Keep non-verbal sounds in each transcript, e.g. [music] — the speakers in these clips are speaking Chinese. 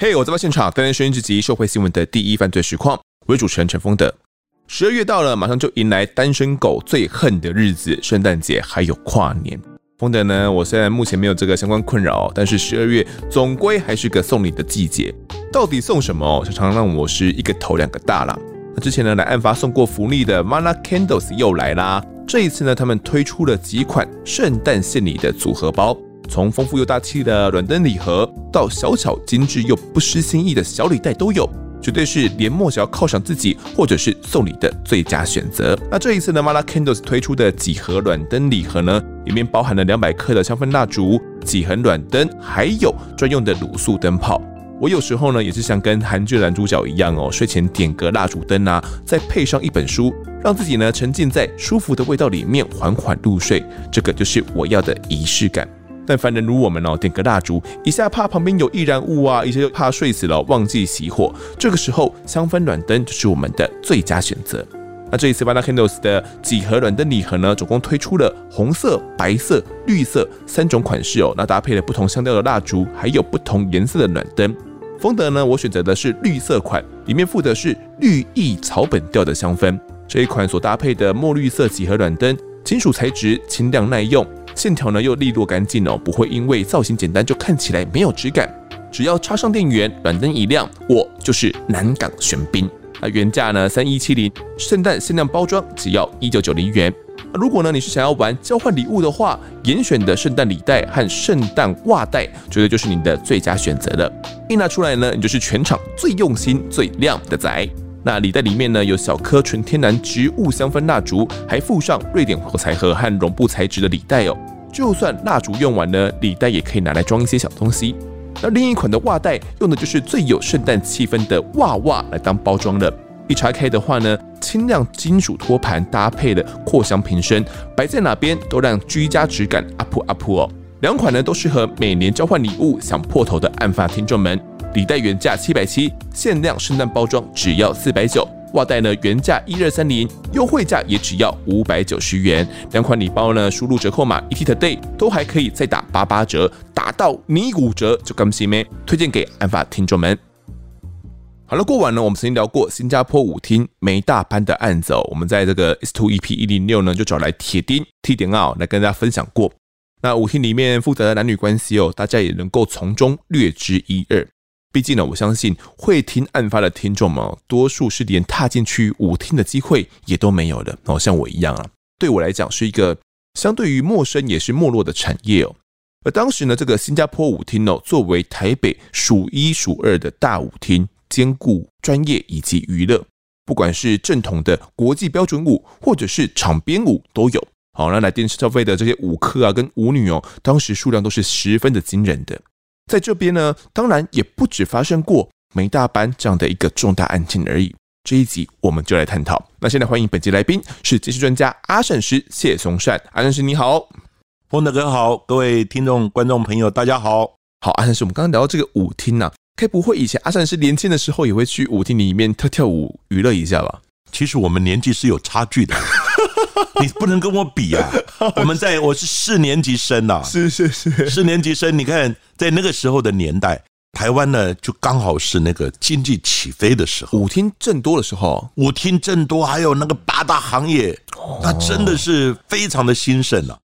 嘿，我在现场，带来声音之集社会新闻的第一犯罪实况，我是主持人陈丰德。十二月到了，马上就迎来单身狗最恨的日子——圣诞节，还有跨年。丰德呢，我虽然目前没有这个相关困扰，但是十二月总归还是个送礼的季节。到底送什么？常常让我是一个头两个大了。那之前呢，来案发送过福利的 Mana Candles 又来啦。这一次呢，他们推出了几款圣诞献礼的组合包。从丰富又大气的软灯礼盒，到小巧精致又不失心意的小礼袋都有，绝对是年末想要犒赏自己或者是送礼的最佳选择。那这一次呢，Mala Candles 推出的几盒软灯礼盒呢，里面包含了两百克的香氛蜡烛、几横软灯，还有专用的卤素灯泡。我有时候呢，也是像跟韩剧男主角一样哦，睡前点个蜡烛灯啊，再配上一本书，让自己呢沉浸在舒服的味道里面，缓缓入睡。这个就是我要的仪式感。但凡人如我们哦，点个蜡烛，一下怕旁边有易燃物啊，一下又怕睡死了忘记熄火。这个时候，香氛暖灯就是我们的最佳选择。那这一次 Mana Candles 的几何软灯礼盒呢，总共推出了红色、白色、绿色三种款式哦。那搭配了不同香调的蜡烛，还有不同颜色的暖灯。丰德呢，我选择的是绿色款，里面附的是绿意草本调的香氛。这一款所搭配的墨绿色几何软灯，金属材质，轻量耐用。线条呢又利落干净哦，不会因为造型简单就看起来没有质感。只要插上电源，软灯一亮，我就是南港玄彬。那原价呢三一七零，圣诞限量包装只要一九九零元。如果呢你是想要玩交换礼物的话，严选的圣诞礼袋和圣诞袜袋，绝对就是你的最佳选择了。一拿出来呢，你就是全场最用心、最亮的仔。那礼袋里面呢，有小颗纯天然植物香氛蜡烛，还附上瑞典火柴盒和绒布材质的礼袋哦。就算蜡烛用完呢，礼袋也可以拿来装一些小东西。那另一款的袜袋用的就是最有圣诞气氛的袜袜来当包装了。一拆开的话呢，轻量金属托盘搭配了扩香瓶身，摆在哪边都让居家质感 up up 哦。两款呢都适合每年交换礼物想破头的案发听众们。礼袋原价七百七，限量圣诞包装只要四百九。袜袋呢原价一二三零，优惠价也只要五百九十元。两款礼包呢，输入折扣码 ETtoday 都还可以再打八八折，打到你骨折就甘心咩？推荐给案发听众们。好了，过完呢，我们曾经聊过新加坡舞厅梅大班的案子哦。我们在这个 S Two EP 一零六呢，就找来铁钉 T 点奥来跟大家分享过。那舞厅里面复杂的男女关系哦，大家也能够从中略知一二。毕竟呢，我相信会听案发的听众们，多数是连踏进去舞厅的机会也都没有的哦，像我一样啊。对我来讲，是一个相对于陌生也是没落的产业哦。而当时呢，这个新加坡舞厅哦，作为台北数一数二的大舞厅，兼顾专业以及娱乐，不管是正统的国际标准舞，或者是场边舞都有。好，那来电视消费的这些舞客啊，跟舞女哦，当时数量都是十分的惊人的。在这边呢，当然也不止发生过梅大班这样的一个重大案件而已。这一集我们就来探讨。那现在欢迎本集来宾是鉴识专家阿善师谢松善，阿善师你好，风德哥好，各位听众观众朋友大家好。好，阿善师，我们刚刚聊到这个舞厅啊，该不会以前阿善是年轻的时候也会去舞厅里面跳跳舞娱乐一下吧？其实我们年纪是有差距的。[laughs] 你不能跟我比啊！我们在我是四年级生呐，是是是，四年级生。你看，在那个时候的年代，台湾呢就刚好是那个经济起飞的时候，舞厅正多的时候，舞厅正多，还有那个八大行业，那真的是非常的兴盛啊！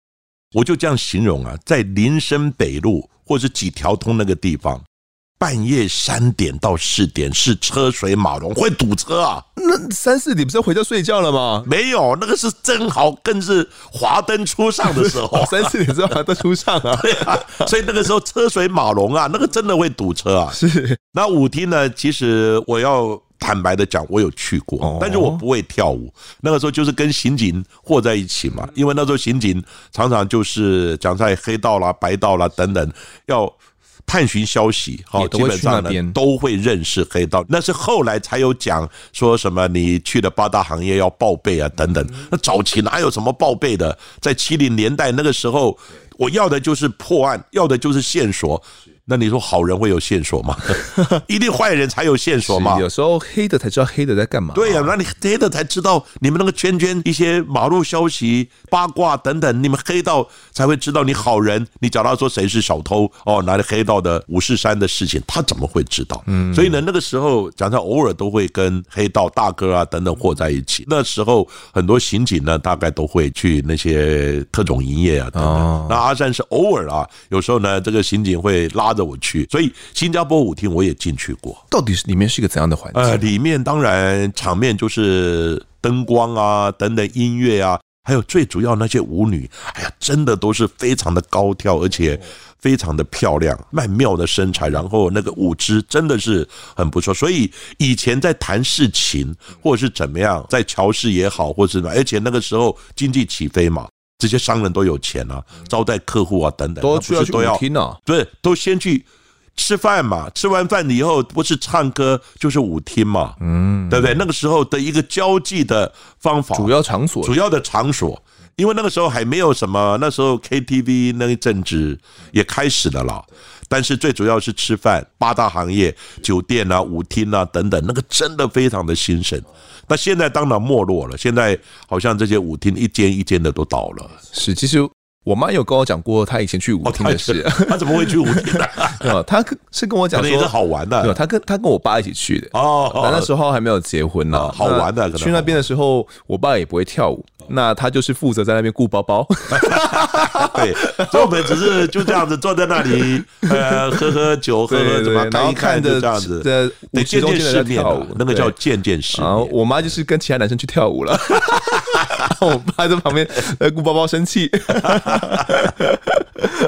我就这样形容啊，在林森北路或是几条通那个地方。半夜三点到四点是车水马龙，会堵车啊！那三四点不是要回家睡觉了吗？没有，那个是正好更是华灯初上的时候。[laughs] 三四点是华灯初上啊，[laughs] 对啊，所以那个时候车水马龙啊，那个真的会堵车啊。是，那舞厅呢？其实我要坦白的讲，我有去过，但是我不会跳舞。那个时候就是跟刑警混在一起嘛，因为那时候刑警常常就是讲在黑道啦、白道啦等等要。探寻消息，好，基本上呢都会认识黑道。那是后来才有讲说什么你去了八大行业要报备啊等等。那早期哪有什么报备的？在七零年代那个时候，我要的就是破案，要的就是线索。那你说好人会有线索吗？[laughs] 一定坏人才有线索吗？有时候黑的才知道黑的在干嘛。对呀、啊，那你黑的才知道你们那个圈圈一些马路消息、八卦等等，你们黑道才会知道你好人。你找他说谁是小偷哦，哪里黑道的武士山的事情，他怎么会知道？嗯，所以呢，那个时候讲他偶尔都会跟黑道大哥啊等等混在一起。那时候很多刑警呢，大概都会去那些特种营业啊等等。那阿善是偶尔啊，有时候呢，这个刑警会拉。拉着我去，所以新加坡舞厅我也进去过。到底是里面是一个怎样的环境？呃，里面当然场面就是灯光啊，等等音乐啊，还有最主要那些舞女，哎呀，真的都是非常的高挑，而且非常的漂亮，曼妙的身材，然后那个舞姿真的是很不错。所以以前在谈事情或者是怎么样，在乔氏也好，或者是而且那个时候经济起飞嘛。这些商人都有钱啊，招待客户啊，等等，都去舞厅啊，对，都先去吃饭嘛，吃完饭以后不是唱歌就是舞厅嘛，嗯，对不对？那个时候的一个交际的方法，主要场所，主要的场所，因为那个时候还没有什么，那时候 KTV 那一阵子也开始了啦，但是最主要是吃饭，八大行业，酒店啊、舞厅啊等等，那个真的非常的兴盛。那现在当然没落了，现在好像这些舞厅一间一间的都倒了。是，其实我妈有跟我讲过，她以前去舞厅的事。她怎么会去舞厅呢？[laughs] 啊，她是跟我讲说也是好玩的。对，她跟她跟我爸一起去的。哦，那时候还没有结婚呢，好玩的。去那边的时候，我爸也不会跳舞。那他就是负责在那边顾包包，[laughs] 对，所以我们只是就这样子坐在那里，呃，喝喝酒，喝喝怎么，然后看就这样子，对，见见世面，那个叫见见世面。然后我妈就是跟其他男生去跳舞了，我爸在旁边呃顾包包生气。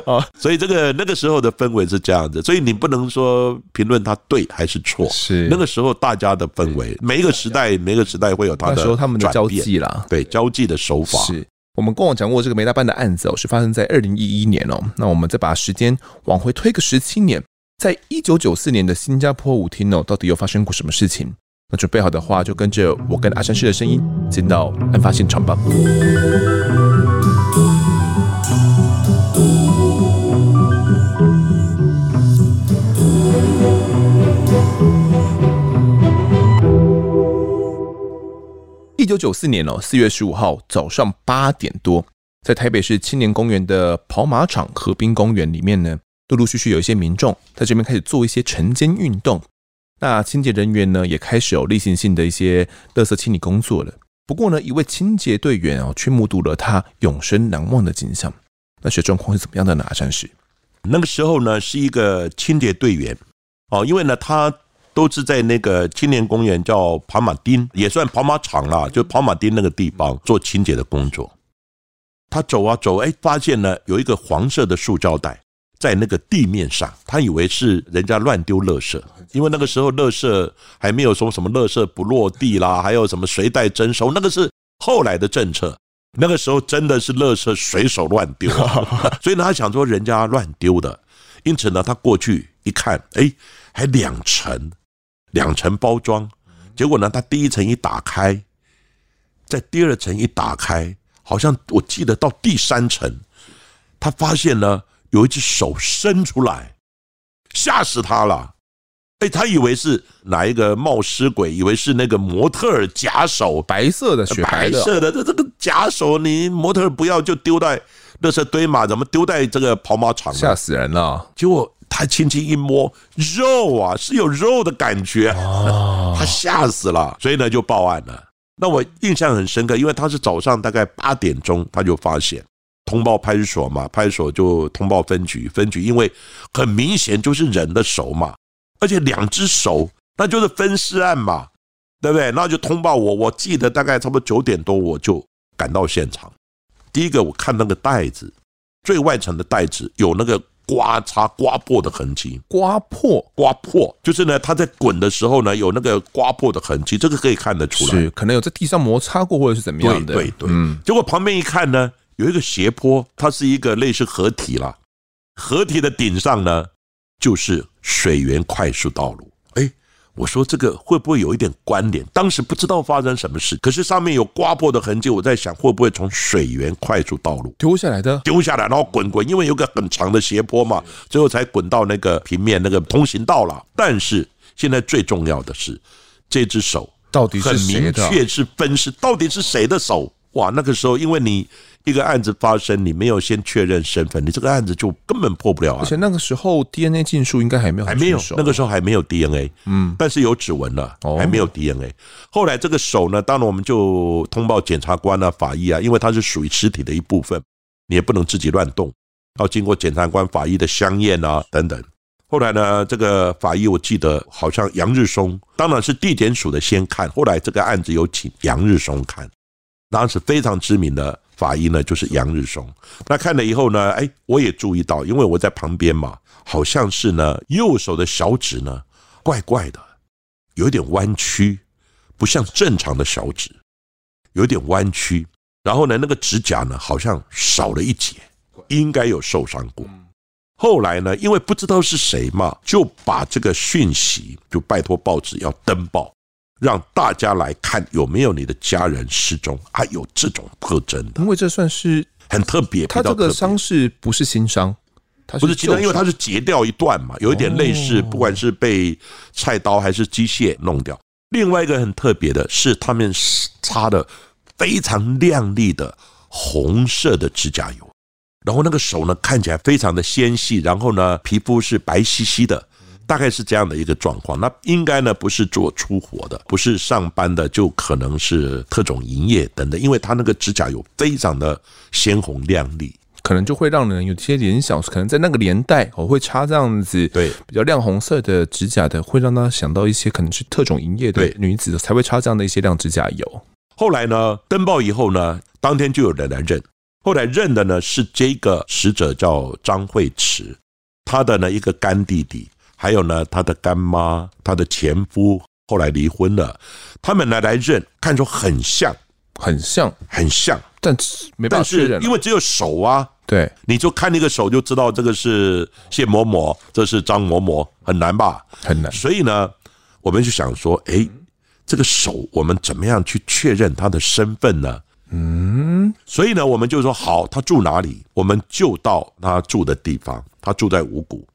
啊，[laughs] 所以这个那个时候的氛围是这样子，所以你不能说评论他对还是错，是。那个时候大家的氛围，每一个时代每一个时代会有他的时候他们的交际啦，对交际的手法。是我们过往讲过这个梅大班的案子哦，是发生在二零一一年哦，那我们再把时间往回推个十七年，在一九九四年的新加坡舞厅哦，到底又发生过什么事情？那准备好的话，就跟着我跟阿山师的声音进到案发现场吧。一九九四年哦，四月十五号早上八点多，在台北市青年公园的跑马场河滨公园里面呢，陆陆续续有一些民众在这边开始做一些晨间运动。那清洁人员呢，也开始有例行性的一些垃圾清理工作了。不过呢，一位清洁队员哦，却目睹了他永生难忘的景象。那些状况是怎么样的呢？阿善师，那个时候呢，是一个清洁队员哦，因为呢，他。都是在那个青年公园，叫跑马町，也算跑马场啦，就跑马町那个地方做清洁的工作。他走啊走，哎，发现呢有一个黄色的塑胶袋在那个地面上，他以为是人家乱丢垃圾，因为那个时候垃圾还没有说什么垃圾不落地啦，还有什么随袋征收，那个是后来的政策。那个时候真的是垃圾随手乱丢，[laughs] 所以呢，他想说人家乱丢的，因此呢，他过去一看，哎，还两层。两层包装，结果呢，他第一层一打开，在第二层一打开，好像我记得到第三层，他发现呢有一只手伸出来，吓死他了。哎，他以为是哪一个冒失鬼，以为是那个模特儿假手，白色的，雪白的，白色的，这这个假手，你模特儿不要就丢在垃圾堆嘛？怎么丢在这个跑马场？吓死人了！结果。他轻轻一摸肉啊，是有肉的感觉，他吓死了，所以呢就报案了。那我印象很深刻，因为他是早上大概八点钟他就发现，通报派出所嘛，派出所就通报分局，分局因为很明显就是人的手嘛，而且两只手，那就是分尸案嘛，对不对？那就通报我，我记得大概差不多九点多我就赶到现场。第一个我看那个袋子，最外层的袋子有那个。刮擦、刮破的痕迹，刮破、刮破，就是呢，它在滚的时候呢，有那个刮破的痕迹，这个可以看得出来，是可能有在地上摩擦过，或者是怎么样的。对对对，嗯。结果旁边一看呢，有一个斜坡，它是一个类似河体啦，河体的顶上呢，就是水源快速道路。哎，我说这个会不会有一点关联？当时不知道发生什么事，可是上面有刮破的痕迹，我在想会不会从水源快速道路丢下来的？丢下来，然后滚滚，因为有个很长的斜坡嘛，最后才滚到那个平面那个通行道了。但是现在最重要的是，这只手到底是？很明确是分尸，到底是谁的手？哇，那个时候因为你。一个案子发生，你没有先确认身份，你这个案子就根本破不了啊！而且那个时候 DNA 技术应该还没有，还没有，那个时候还没有 DNA，嗯，但是有指纹了，还没有 DNA。后来这个手呢，当然我们就通报检察官啊、法医啊，因为它是属于尸体的一部分，你也不能自己乱动，要经过检察官、法医的相验啊等等。后来呢，这个法医我记得好像杨日松，当然是地检署的先看，后来这个案子有请杨日松看，当时非常知名的。法医呢，就是杨日松。那看了以后呢，哎，我也注意到，因为我在旁边嘛，好像是呢，右手的小指呢，怪怪的，有点弯曲，不像正常的小指，有点弯曲。然后呢，那个指甲呢，好像少了一截，应该有受伤过。后来呢，因为不知道是谁嘛，就把这个讯息就拜托报纸要登报。让大家来看有没有你的家人失踪，啊有这种特征的，因为这算是很特别。他这个伤势不是新伤，他不是新伤，因为他是截掉一段嘛，有一点类似，不管是被菜刀还是机械弄掉。另外一个很特别的是，他们擦的非常亮丽的红色的指甲油，然后那个手呢看起来非常的纤细，然后呢皮肤是白兮兮的。大概是这样的一个状况，那应该呢不是做出活的，不是上班的，就可能是特种营业等等，因为他那个指甲油非常的鲜红亮丽，可能就会让人有些联想，可能在那个年代我会擦这样子对。比较亮红色的指甲的，会让他想到一些可能是特种营业的女子才会擦这样的一些亮指甲油。后来呢登报以后呢，当天就有人来认，后来认的呢是这个死者叫张惠慈，他的呢一个干弟弟。还有呢，他的干妈，他的前夫后来离婚了，他们来来认，看出很像，很像，很像，但是没办法确认，因为只有手啊，对，你就看那个手就知道这个是谢某某，这是张某某，很难吧？很难。所以呢，我们就想说，哎，这个手我们怎么样去确认他的身份呢？嗯，所以呢，我们就说好，他住哪里？我们就到他住的地方，他住在五股。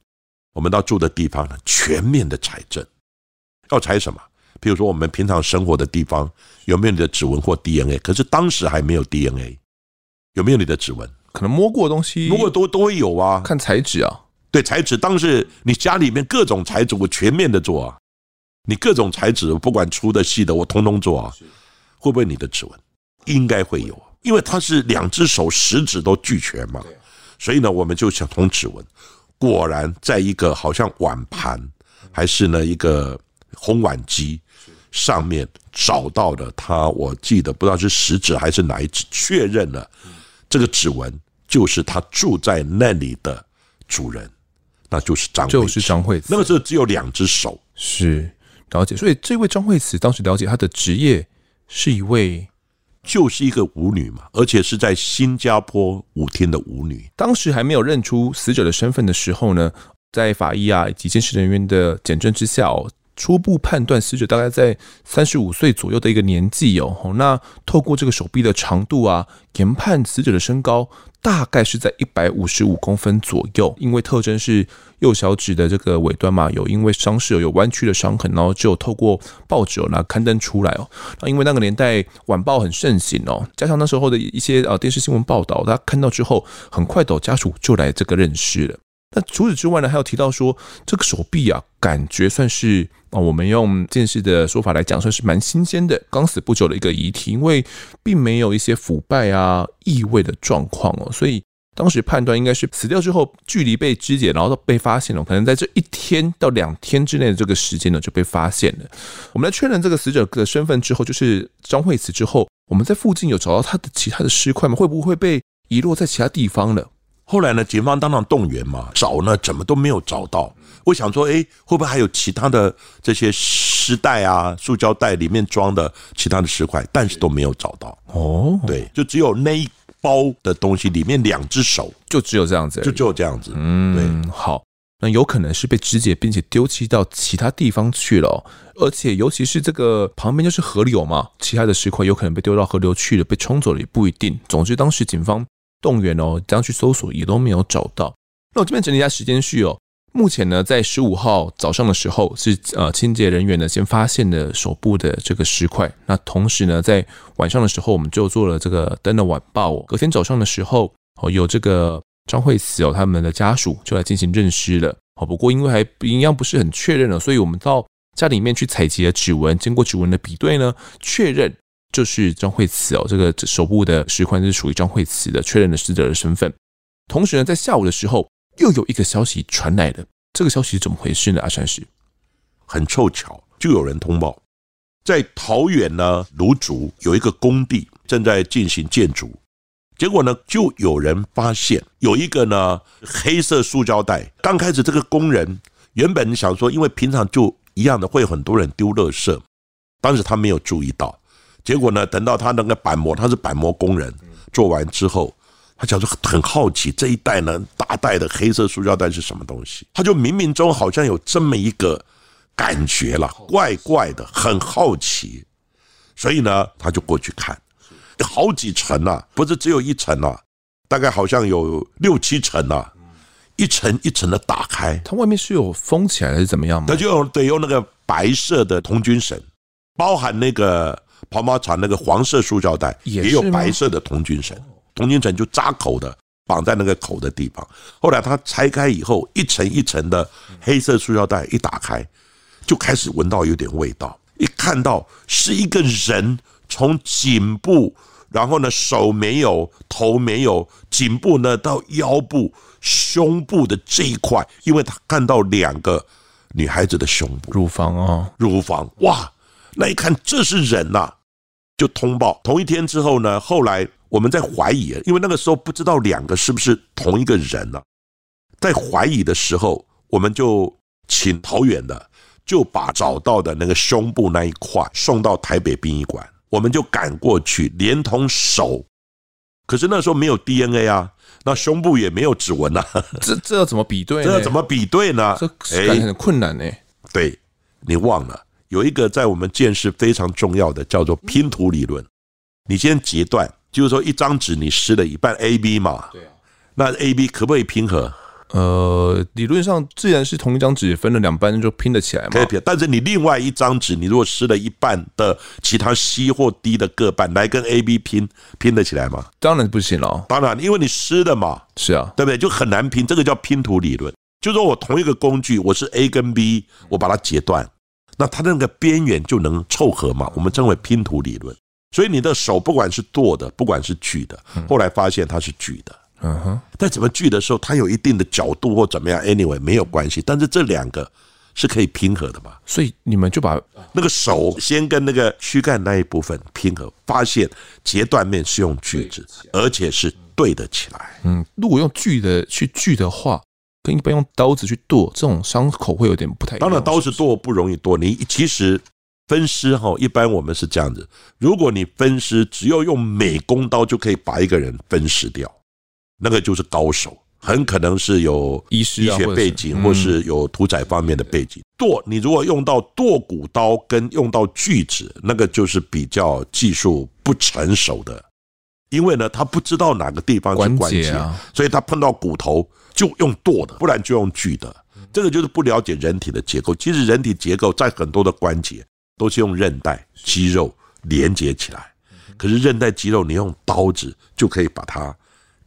我们到住的地方呢，全面的采证，要采什么？比如说我们平常生活的地方有没有你的指纹或 DNA？可是当时还没有 DNA，有没有你的指纹？可能摸过的东西，摸过都都会有啊。看材质啊，对材质，当时你家里面各种材质我全面的做啊，你各种材质不管粗的细的我通通做啊，会不会你的指纹？应该会有，因为它是两只手食指都俱全嘛，所以呢，我们就想通指纹。果然，在一个好像碗盘，还是呢一个烘碗机上面找到了他。我记得不知道是食指还是哪一指，确认了这个指纹就是他住在那里的主人，那就是张，就是张惠慈。那个时候只有两只手，是了解。所以这位张惠慈当时了解他的职业是一位。就是一个舞女嘛，而且是在新加坡舞厅的舞女。当时还没有认出死者的身份的时候呢，在法医啊以及监视人员的检证之下哦，初步判断死者大概在三十五岁左右的一个年纪哦。那透过这个手臂的长度啊，研判死者的身高。大概是在一百五十五公分左右，因为特征是右小指的这个尾端嘛，有因为伤势有弯曲的伤痕，然后就透过报纸哦来刊登出来哦。那因为那个年代晚报很盛行哦，加上那时候的一些啊电视新闻报道，大家看到之后，很快的家属就来这个认尸了。那除此之外呢，还有提到说这个手臂啊，感觉算是啊，我们用鉴识的说法来讲，算是蛮新鲜的，刚死不久的一个遗体，因为并没有一些腐败啊、异味的状况哦，所以当时判断应该是死掉之后，距离被肢解然后被发现了，可能在这一天到两天之内的这个时间呢就被发现了。我们来确认这个死者的身份之后，就是张惠慈之后，我们在附近有找到他的其他的尸块吗？会不会被遗落在其他地方了？后来呢，警方当场动员嘛，找呢怎么都没有找到。我想说，哎，会不会还有其他的这些尸袋啊、塑胶袋里面装的其他的尸块？但是都没有找到。哦，对，就只有那一包的东西里面两只手，就只有这样子，就只有这样子。嗯，对，好。那有可能是被肢解，并且丢弃到其他地方去了。而且，尤其是这个旁边就是河流嘛，其他的石块有可能被丢到河流去了，被冲走了也不一定。总之，当时警方动员哦，这样去搜索也都没有找到。那我这边整理一下时间序哦。目前呢，在十五号早上的时候，是呃清洁人员呢先发现了手部的这个尸块。那同时呢，在晚上的时候，我们就做了这个登了晚报。隔天早上的时候，哦有这个张惠慈哦他们的家属就来进行认尸了。哦不过因为还一样不是很确认了，所以我们到家里面去采集了指纹，经过指纹的比对呢，确认就是张惠慈哦这个手部的尸块是属于张惠慈的，确认了死者的身份。同时呢，在下午的时候。又有一个消息传来了，这个消息是怎么回事呢？阿善师，很凑巧，就有人通报，在桃园呢芦竹有一个工地正在进行建筑，结果呢就有人发现有一个呢黑色塑胶袋。刚开始这个工人原本想说，因为平常就一样的会很多人丢垃圾，当时他没有注意到，结果呢等到他那个板模，他是板模工人，做完之后。他讲说很好奇这一袋呢，大袋的黑色塑胶袋是什么东西？他就冥冥中好像有这么一个感觉了，怪怪的，很好奇，所以呢，他就过去看，好几层啊，不是只有一层啊，大概好像有六七层啊，一层一层的打开，它外面是有封起来还是怎么样吗？他就得用那个白色的童军绳，包含那个跑马场那个黄色塑胶袋，也有白色的童军绳。童军绳就扎口的，绑在那个口的地方。后来他拆开以后，一层一层的黑色塑料袋一打开，就开始闻到有点味道。一看到是一个人从颈部，然后呢手没有，头没有，颈部呢到腰部、胸部的这一块，因为他看到两个女孩子的胸部、乳房啊，乳房。哇，那一看这是人呐，就通报。同一天之后呢，后来。我们在怀疑，因为那个时候不知道两个是不是同一个人呢、啊，在怀疑的时候，我们就请桃园的，就把找到的那个胸部那一块送到台北殡仪馆，我们就赶过去，连同手，可是那时候没有 DNA 啊，那胸部也没有指纹啊，这这要怎么比对？这要怎么比对呢？这感觉很困难呢。对，你忘了有一个在我们见识非常重要的叫做拼图理论，你先截断。就是说，一张纸你撕了一半 A B 嘛，对啊，那 A B 可不可以拼合？呃，理论上自然是同一张纸分了两半就拼得起来嘛。可以拼，但是你另外一张纸，你如果撕了一半的其他 C 或 D 的各半来跟 A B 拼，拼得起来吗？当然不行了。当然，因为你撕的嘛。是啊，对不对？就很难拼，这个叫拼图理论。就是说我同一个工具，我是 A 跟 B，我把它截断，那它那个边缘就能凑合嘛。我们称为拼图理论。所以你的手不管是剁的，不管是锯的，后来发现它是锯的。嗯哼，但怎么锯的时候，它有一定的角度或怎么样，anyway 没有关系。但是这两个是可以拼合的嘛？所以你们就把那个手先跟那个躯干那一部分拼合，发现截断面是用锯子，而且是对得起来。嗯，如果用锯的去锯的话，跟一般用刀子去剁，这种伤口会有点不太一样。当然，刀子剁不容易剁，你其实。分尸哈，一般我们是这样子：如果你分尸，只要用美工刀就可以把一个人分尸掉，那个就是高手，很可能是有医学背景，或是有屠宰方面的背景。剁，你如果用到剁骨刀跟用到锯子，那个就是比较技术不成熟的，因为呢，他不知道哪个地方是关节，所以他碰到骨头就用剁的，不然就用锯的。这个就是不了解人体的结构。其实人体结构在很多的关节。都是用韧带、肌肉连接起来，可是韧带、肌肉你用刀子就可以把它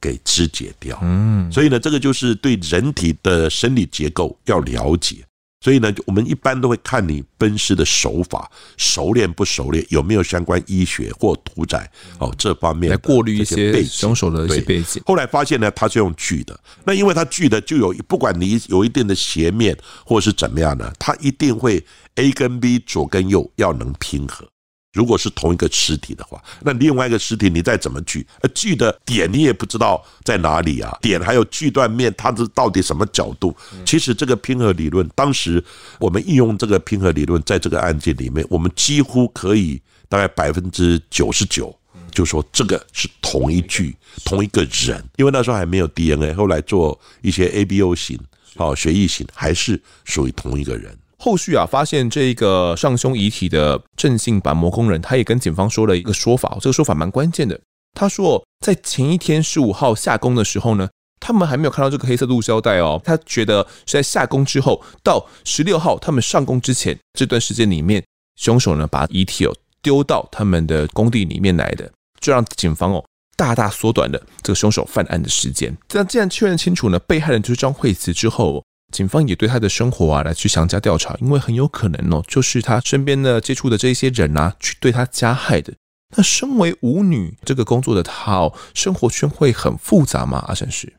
给肢解掉。嗯，所以呢，这个就是对人体的生理结构要了解。所以呢，我们一般都会看你分尸的手法熟练不熟练，有没有相关医学或屠宰哦这方面来过滤一些凶手的一些背景。后来发现呢，他是用锯的。那因为他锯的就有，不管你有一定的斜面或是怎么样呢，他一定会 A 跟 B 左跟右要能拼合。如果是同一个实体的话，那另外一个实体你再怎么锯，呃，锯的点你也不知道在哪里啊，点还有锯断面，它是到底什么角度？其实这个拼合理论，当时我们应用这个拼合理论，在这个案件里面，我们几乎可以大概百分之九十九就说这个是同一句同一个人，因为那时候还没有 DNA，后来做一些 ABO 型，好血液型，还是属于同一个人。后续啊，发现这个上胸遗体的郑姓板模工人，他也跟警方说了一个说法，这个说法蛮关键的。他说，在前一天十五号下工的时候呢，他们还没有看到这个黑色路胶带哦。他觉得是在下工之后，到十六号他们上工之前这段时间里面，凶手呢把遗体哦丢到他们的工地里面来的，就让警方哦大大缩短了这个凶手犯案的时间。这样既然确认清楚呢，被害人就是张惠慈之后。警方也对他的生活啊来去详加调查，因为很有可能哦，就是他身边的接触的这一些人啊，去对他加害的。那身为舞女这个工作的她哦，生活圈会很复杂吗？阿善师，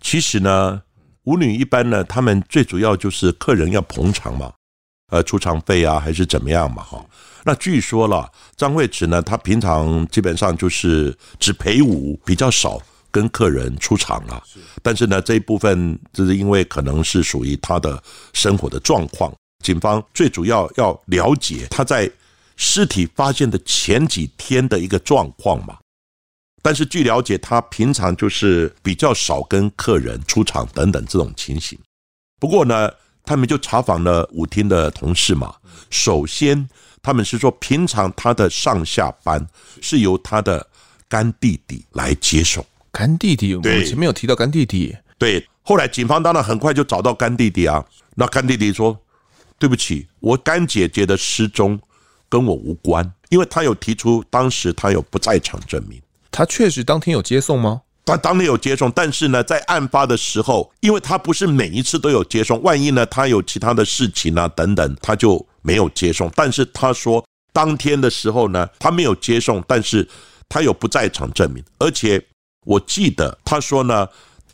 其实呢，舞女一般呢，他们最主要就是客人要捧场嘛，呃，出场费啊，还是怎么样嘛，哈。那据说了，张惠慈呢，她平常基本上就是只陪舞比较少。跟客人出场了，但是呢，这一部分就是因为可能是属于他的生活的状况。警方最主要要了解他在尸体发现的前几天的一个状况嘛。但是据了解，他平常就是比较少跟客人出场等等这种情形。不过呢，他们就查访了舞厅的同事嘛。首先，他们是说平常他的上下班是由他的干弟弟来接送。干弟弟，我们前面有提到干弟弟。对，后来警方当然很快就找到干弟弟啊。那干弟弟说：“对不起，我干姐姐的失踪跟我无关，因为他有提出当时他有不在场证明。他确实当天有接送吗？他当天有接送，但是呢，在案发的时候，因为他不是每一次都有接送，万一呢他有其他的事情啊等等，他就没有接送。但是他说当天的时候呢，他没有接送，但是他有不在场证明，而且。”我记得他说呢，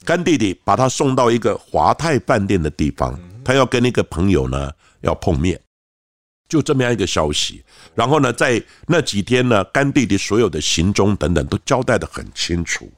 干弟弟把他送到一个华泰饭店的地方，他要跟一个朋友呢要碰面，就这么样一个消息。然后呢，在那几天呢，干弟弟所有的行踪等等都交代的很清楚，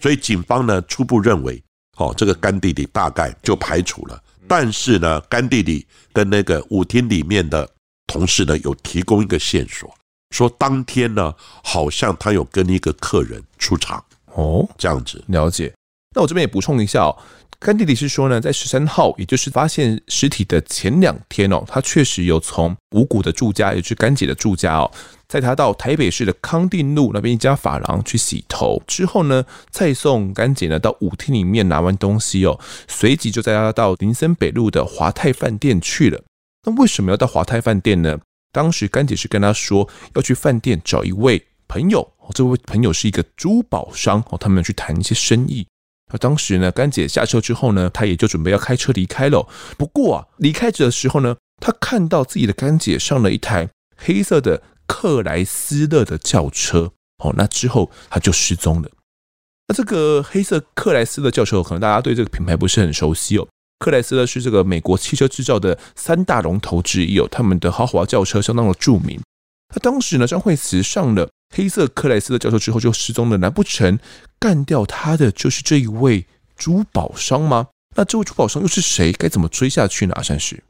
所以警方呢初步认为，哦，这个干弟弟大概就排除了。但是呢，干弟弟跟那个舞厅里面的同事呢有提供一个线索，说当天呢好像他有跟一个客人出场。哦，这样子了解。那我这边也补充一下哦，甘弟弟是说呢，在十三号，也就是发现尸体的前两天哦，他确实有从五谷的住家，也就是干姐的住家哦，载他到台北市的康定路那边一家发廊去洗头，之后呢，再送甘姐呢到舞厅里面拿完东西哦，随即就载他到林森北路的华泰饭店去了。那为什么要到华泰饭店呢？当时甘姐是跟他说要去饭店找一位朋友。这位朋友是一个珠宝商哦，他们去谈一些生意。那当时呢，干姐下车之后呢，他也就准备要开车离开了。不过啊，离开的时候呢，他看到自己的干姐上了一台黑色的克莱斯勒的轿车哦，那之后他就失踪了。那这个黑色克莱斯勒轿车，可能大家对这个品牌不是很熟悉哦。克莱斯勒是这个美国汽车制造的三大龙头之一哦，他们的豪华轿车相当的著名。那当时呢，张惠慈上了。黑色克莱斯勒轿车之后就失踪了，难不成干掉他的就是这一位珠宝商吗？那这位珠宝商又是谁？该怎么追下去呢？阿善师，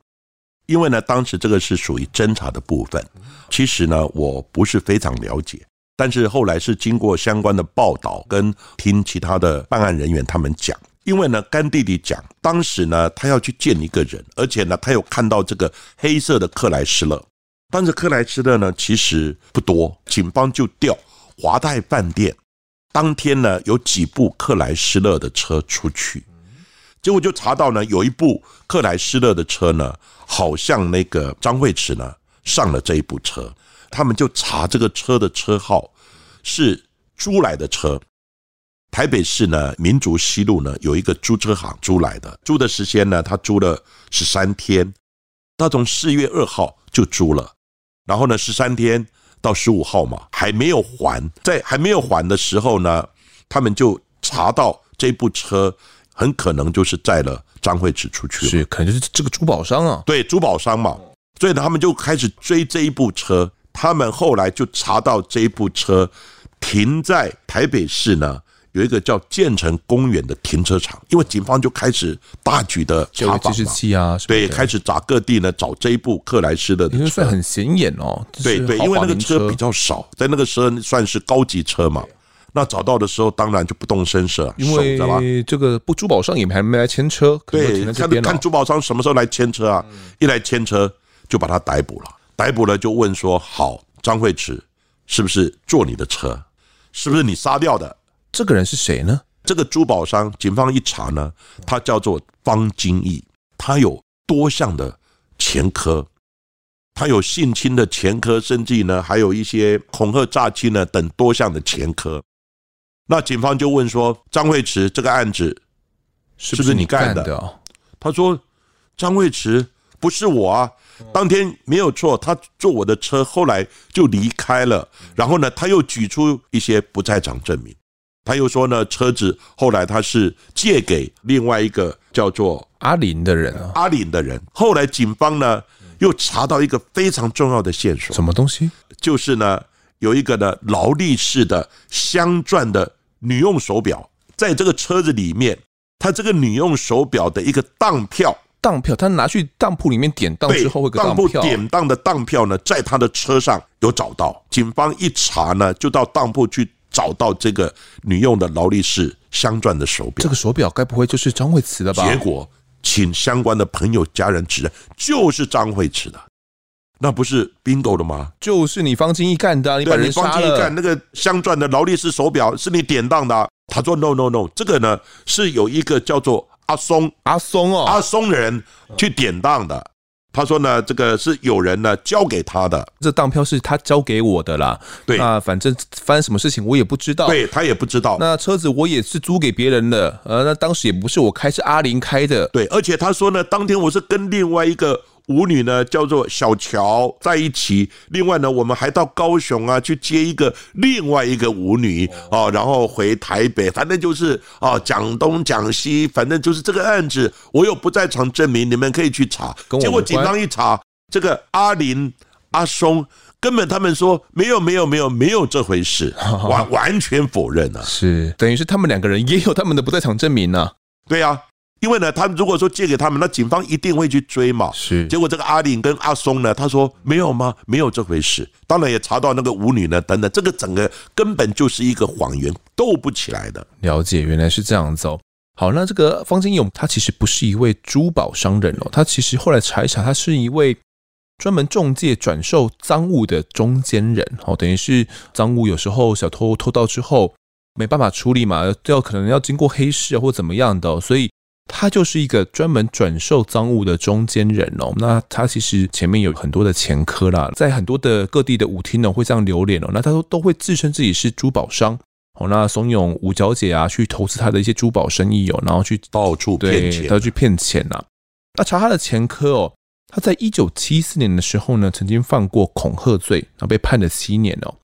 因为呢，当时这个是属于侦查的部分，其实呢，我不是非常了解，但是后来是经过相关的报道跟听其他的办案人员他们讲，因为呢，干弟弟讲，当时呢，他要去见一个人，而且呢，他有看到这个黑色的克莱斯勒。但是克莱斯勒呢，其实不多，警方就调华泰饭店，当天呢有几部克莱斯勒的车出去，结果就查到呢有一部克莱斯勒的车呢，好像那个张惠慈呢上了这一部车，他们就查这个车的车号是租来的车，台北市呢民族西路呢有一个租车行租来的，租的时间呢他租了十三天，他从四月二号就租了。然后呢，十三天到十五号嘛，还没有还，在还没有还的时候呢，他们就查到这部车很可能就是载了张惠慈出去了，是，可能就是这个珠宝商啊，对，珠宝商嘛，所以他们就开始追这一部车，他们后来就查到这一部车停在台北市呢有一个叫建成公园的停车场，因为警方就开始大举的查访嘛，啊，对，开始找各地呢找这一部克莱斯勒的车，因为算很显眼哦。对对，因为那个车比较少，在那个时候算是高级车嘛。那找到的时候，当然就不动声色，因为这个不珠宝商也还没来牵车，对，看看珠宝商什么时候来牵车啊？一来牵车就把他逮捕了，逮捕了就问说：好，张惠慈是不是坐你的车？是不是你杀掉的？这个人是谁呢？这个珠宝商，警方一查呢，他叫做方金义，他有多项的前科，他有性侵的前科，甚至呢还有一些恐吓诈欺呢等多项的前科。那警方就问说：“张惠慈，这个案子是不是你干的？”他说：“张惠慈不是我啊，当天没有错，他坐我的车，后来就离开了。然后呢，他又举出一些不在场证明，他又说呢，车子后来他是借给另外一个叫做阿林的人啊，阿林的人。后来警方呢又查到一个非常重要的线索，什么东西？就是呢有一个呢劳力士的镶钻的。”女用手表在这个车子里面，他这个女用手表的一个当票，当票，他拿去当铺里面典当之后当铺典当的当票呢，在他的车上有找到。警方一查呢，就到当铺去找到这个女用的劳力士镶钻的手表。这个手表该不会就是张惠慈的吧？结果请相关的朋友家人指认，就是张惠慈的。那不是 bingo 的吗？就是你方金义干的，你把人杀了。方金义干那个镶钻的劳力士手表是你典当的。他说 no no no，这个呢是有一个叫做阿松阿松哦阿松的人去典当的。他说呢，这个是有人呢交给他的，这当票是他交给我的啦。对，那反正发生什么事情我也不知道。对，他也不知道。那车子我也是租给别人的，呃，那当时也不是我开，是阿林开的。对，而且他说呢，当天我是跟另外一个。舞女呢叫做小乔在一起，另外呢，我们还到高雄啊去接一个另外一个舞女啊，然后回台北，反正就是啊讲东讲西，反正就是这个案子，我有不在场证明，你们可以去查。结果警方一查，这个阿林阿松根本他们说没有没有没有没有这回事，[laughs] 完完全否认啊，是等于是他们两个人也有他们的不在场证明呢？对呀。因为呢，他们如果说借给他们，那警方一定会去追嘛。是，结果这个阿玲跟阿松呢，他说没有吗？没有这回事。当然也查到那个舞女呢，等等，这个整个根本就是一个谎言，斗不起来的。了解，原来是这样子哦。好，那这个方金勇他其实不是一位珠宝商人哦，他其实后来查一查，他是一位专门中介转售赃物的中间人哦，等于是赃物有时候小偷偷到之后没办法处理嘛，要可能要经过黑市或怎么样的，所以。他就是一个专门转售赃物的中间人哦，那他其实前面有很多的前科啦，在很多的各地的舞厅呢会这样流连哦，那他都都会自称自己是珠宝商哦，那怂恿舞小姐啊去投资他的一些珠宝生意哦，然后去到处骗钱，他去骗钱呐。那查他的前科哦，他在一九七四年的时候呢，曾经犯过恐吓罪，然后被判了七年哦。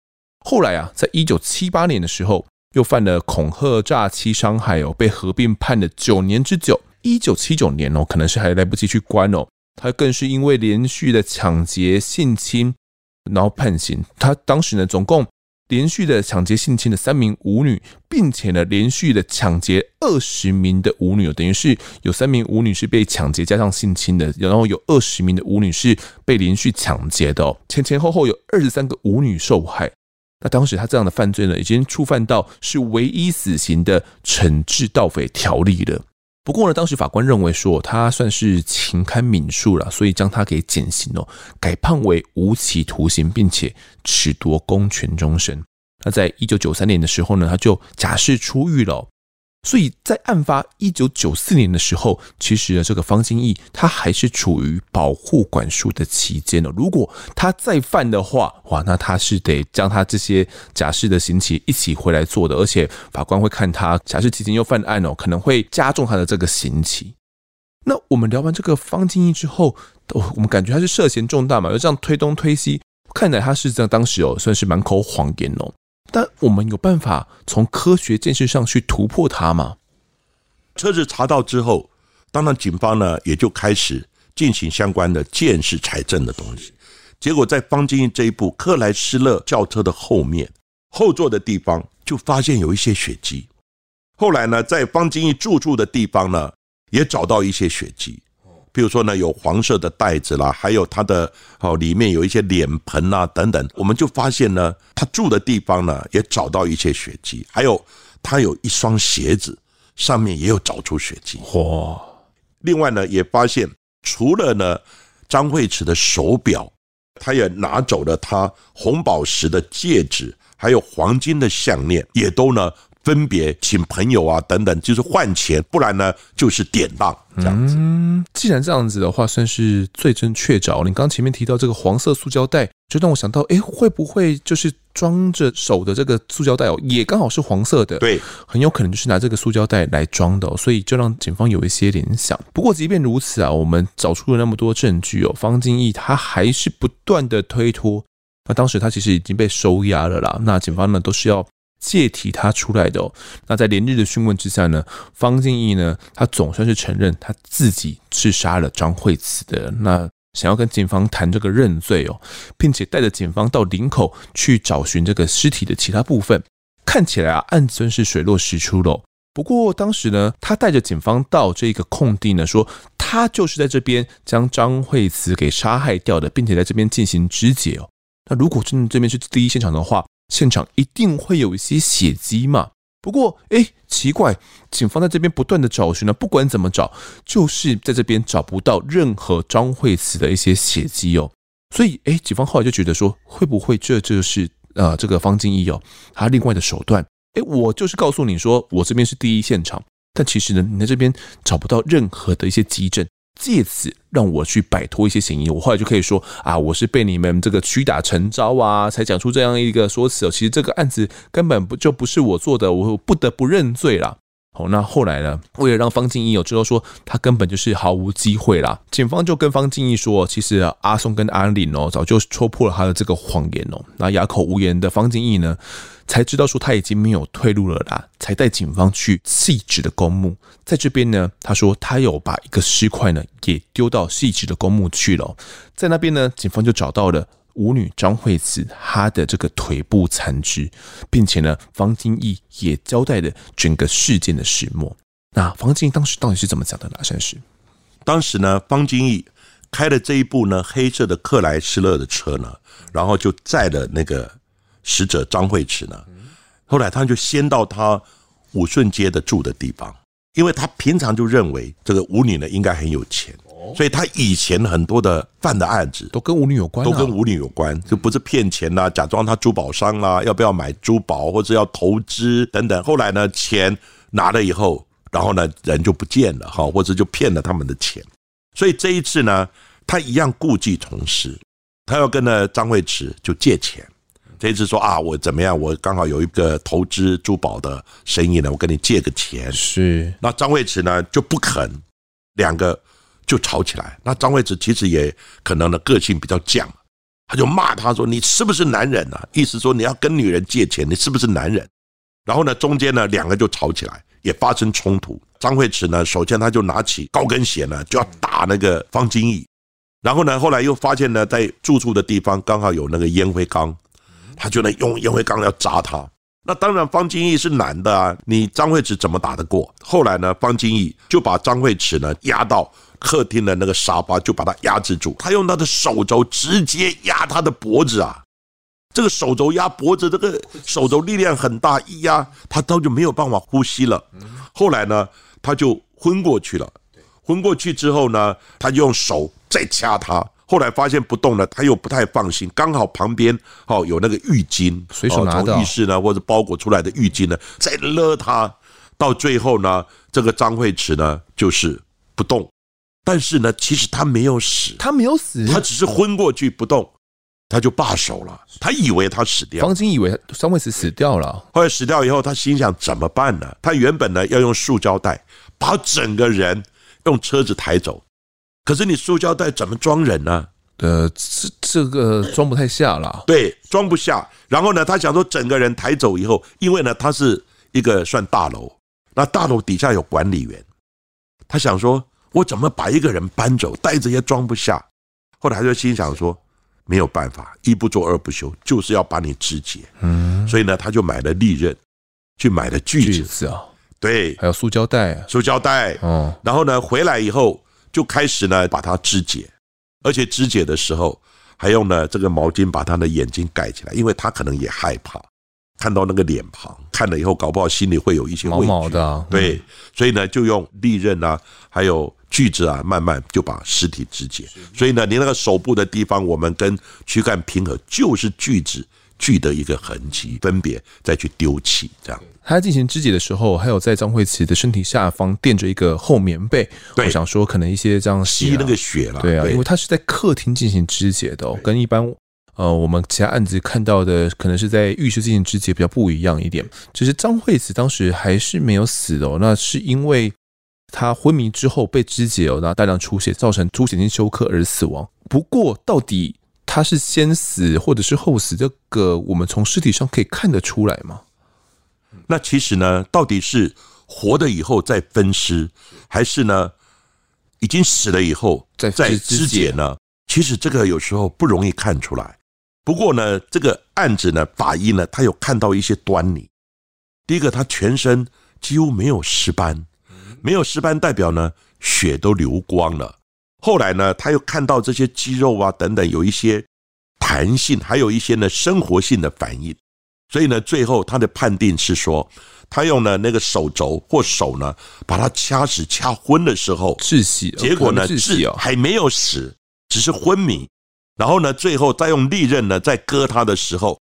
后来啊，在一九七八年的时候。又犯了恐吓、诈欺、伤害哦，被合并判了九年之久。一九七九年哦，可能是还来不及去关哦。他更是因为连续的抢劫、性侵，然后判刑。他当时呢，总共连续的抢劫、性侵了三名舞女，并且呢，连续的抢劫二十名的舞女，等于是有三名舞女是被抢劫加上性侵的，然后有二十名的舞女是被连续抢劫的哦。前前后后有二十三个舞女受害。那当时他这样的犯罪呢，已经触犯到是唯一死刑的惩治盗匪条例了。不过呢，当时法官认为说他算是情堪敏恕了，所以将他给减刑哦，改判为无期徒刑，并且褫夺公权终身。那在一九九三年的时候呢，他就假释出狱了。所以在案发一九九四年的时候，其实呢，这个方金义他还是处于保护管束的期间呢。如果他再犯的话，哇，那他是得将他这些假释的刑期一起回来做的，而且法官会看他假释期间又犯案哦，可能会加重他的这个刑期。那我们聊完这个方金义之后，我们感觉他是涉嫌重大嘛，又这样推东推西，看来他是在当时哦，算是满口谎言哦。但我们有办法从科学建设上去突破它吗？车子查到之后，当然警方呢也就开始进行相关的鉴识财政的东西。结果在方金义这一部克莱斯勒轿车的后面后座的地方，就发现有一些血迹。后来呢，在方金义住处的地方呢，也找到一些血迹，比如说呢，有黄色的袋子啦，还有它的哦，里面有一些脸盆啊等等。我们就发现呢，他住的地方呢，也找到一些血迹，还有他有一双鞋子，上面也有找出血迹。哇！另外呢，也发现除了呢张惠慈的手表，他也拿走了他红宝石的戒指，还有黄金的项链，也都呢。分别请朋友啊等等，就是换钱，不然呢就是典当这样子。嗯，既然这样子的话，算是罪证确凿。你刚前面提到这个黄色塑胶袋，就让我想到，哎，会不会就是装着手的这个塑胶袋哦，也刚好是黄色的？对，很有可能就是拿这个塑胶袋来装的哦，所以就让警方有一些联想。不过即便如此啊，我们找出了那么多证据哦，方金义他还是不断的推脱。那当时他其实已经被收押了啦，那警方呢都是要。借题他出来的哦，那在连日的讯问之下呢，方金义呢，他总算是承认他自己是杀了张惠慈的。那想要跟警方谈这个认罪哦，并且带着警方到林口去找寻这个尸体的其他部分。看起来啊，案子是水落石出喽。不过当时呢，他带着警方到这个空地呢，说他就是在这边将张惠慈给杀害掉的，并且在这边进行肢解哦。那如果真的这边是第一现场的话，现场一定会有一些血迹嘛？不过，哎，奇怪，警方在这边不断的找寻呢，不管怎么找，就是在这边找不到任何张惠慈的一些血迹哦。所以，哎，警方后来就觉得说，会不会这就是呃这个方金义哦，他另外的手段？哎，我就是告诉你说，我这边是第一现场，但其实呢，你在这边找不到任何的一些迹证。借此让我去摆脱一些嫌疑，我后来就可以说啊，我是被你们这个屈打成招啊，才讲出这样一个说辞。其实这个案子根本不就不是我做的，我不得不认罪了。好，那后来呢，为了让方金义有知道说他根本就是毫无机会啦，警方就跟方金义说，其实，阿松跟阿玲哦，早就戳破了他的这个谎言哦。那哑口无言的方金义呢，才知道说他已经没有退路了啦，才带警方去汐止的公墓。在这边呢，他说他有把一个尸块呢也丢到汐止的公墓去了。在那边呢，警方就找到了舞女张惠慈她的这个腿部残肢，并且呢，方金义也交代了整个事件的始末。那方金义当时到底是怎么讲的呢？算是，当时呢，方金义开了这一部呢黑色的克莱斯勒的车呢，然后就载了那个。死者张惠慈呢，后来他就先到他武顺街的住的地方，因为他平常就认为这个舞女呢应该很有钱，所以他以前很多的犯的案子都跟舞女有关，都跟舞女有关，就不是骗钱呐，假装他珠宝商啦，要不要买珠宝或者要投资等等。后来呢，钱拿了以后，然后呢人就不见了哈，或者就骗了他们的钱。所以这一次呢，他一样故技重施，他要跟呢张惠慈就借钱。这一次说啊，我怎么样？我刚好有一个投资珠宝的生意呢，我跟你借个钱。是，那张惠慈呢就不肯，两个就吵起来。那张惠慈其实也可能呢个性比较犟，他就骂他说：“你是不是男人啊？意思说你要跟女人借钱，你是不是男人？”然后呢，中间呢两个就吵起来，也发生冲突。张惠慈呢，首先他就拿起高跟鞋呢就要打那个方金义，然后呢，后来又发现呢，在住处的地方刚好有那个烟灰缸。他就能用烟灰缸要砸他，那当然方金义是男的啊，你张惠慈怎么打得过？后来呢，方金义就把张惠慈呢压到客厅的那个沙发，就把他压制住，他用他的手肘直接压他的脖子啊，这个手肘压脖子，这个手肘力量很大，一压他他就没有办法呼吸了。后来呢，他就昏过去了，昏过去之后呢，他就用手再掐他。后来发现不动了，他又不太放心。刚好旁边哦有那个浴巾，随手拿的，从浴室呢或者包裹出来的浴巾呢，再勒他。到最后呢，这个张惠慈呢就是不动，但是呢，其实他没有死，他没有死，他只是昏过去不动，他就罢手了。他以为他死掉，方金以为张惠慈死掉了。后来死掉以后，他心想怎么办呢？他原本呢要用塑胶袋把整个人用车子抬走。可是你塑胶袋怎么装人呢？呃，这这个装不太下了。对，装不下。然后呢，他想说整个人抬走以后，因为呢，他是一个算大楼，那大楼底下有管理员，他想说，我怎么把一个人搬走，袋子也装不下。后来他就心想说，没有办法，一不做二不休，就是要把你肢解。嗯，所以呢，他就买了利刃，去买了锯子，对，还有塑胶袋，啊塑胶袋，哦，然后呢，回来以后就开始呢把它肢解，而且肢解的时候还用呢这个毛巾把他的眼睛盖起来，因为他可能也害怕看到那个脸庞，看了以后搞不好心里会有一些畏惧毛毛的、啊，对，所以呢就用利刃啊，还有锯子啊，慢慢就把尸体肢解。所以呢，你那个手部的地方，我们跟躯干平合，就是锯子。锯的一个痕迹，分别再去丢弃，这样。他在进行肢解的时候，还有在张惠慈的身体下方垫着一个厚棉被。我想说，可能一些这样吸那个血了。对啊，因为他是在客厅进行肢解的，跟一般呃我们其他案子看到的，可能是在浴室进行肢解比较不一样一点。只是张惠慈当时还是没有死哦，那是因为他昏迷之后被肢解哦，那大量出血造成出血性休克而死亡。不过到底。他是先死或者是后死，这个我们从尸体上可以看得出来吗？那其实呢，到底是活的以后再分尸，还是呢已经死了以后再再肢解呢？其实这个有时候不容易看出来。不过呢，这个案子呢，法医呢，他有看到一些端倪。第一个，他全身几乎没有尸斑，没有尸斑代表呢血都流光了。后来呢，他又看到这些肌肉啊等等有一些弹性，还有一些呢生活性的反应，所以呢，最后他的判定是说，他用呢那个手肘或手呢把他掐死掐昏的时候窒息，结果呢是还没有死，只是昏迷，然后呢最后再用利刃呢在割他的时候。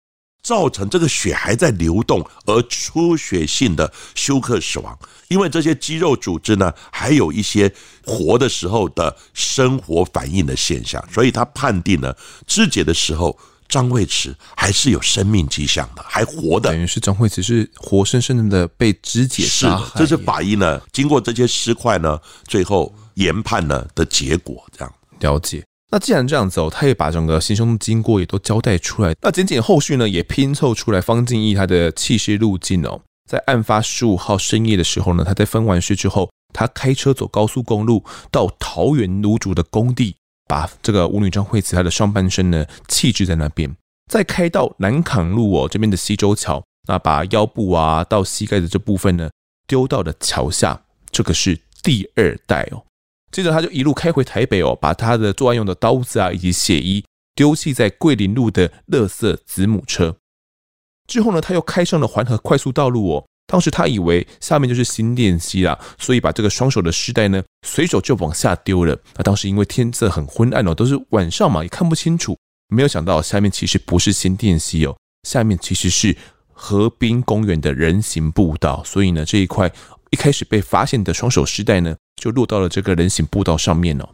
造成这个血还在流动而出血性的休克死亡，因为这些肌肉组织呢，还有一些活的时候的生活反应的现象，所以他判定呢，肢解的时候张惠慈还是有生命迹象的，还活的，等于是张惠慈是活生生的被肢解杀害。是，这是法医呢经过这些尸块呢，最后研判呢的结果，这样了解。那既然这样子哦，他也把整个行凶经过也都交代出来。那仅仅后续呢，也拼凑出来方静义他的弃尸路径哦。在案发十五号深夜的时候呢，他在分完尸之后，他开车走高速公路到桃园芦竹的工地，把这个舞女张惠慈她的上半身呢弃置在那边，再开到南崁路哦这边的溪洲桥，那把腰部啊到膝盖的这部分呢丢到了桥下，这个是第二代哦。接着他就一路开回台北哦，把他的作案用的刀子啊以及血衣丢弃在桂林路的垃圾子母车。之后呢，他又开上了环河快速道路哦。当时他以为下面就是新店溪啦，所以把这个双手的尸袋呢随手就往下丢了。那当时因为天色很昏暗哦，都是晚上嘛，也看不清楚。没有想到下面其实不是新店溪哦，下面其实是河滨公园的人行步道。所以呢，这一块一开始被发现的双手尸袋呢。就落到了这个人行步道上面哦。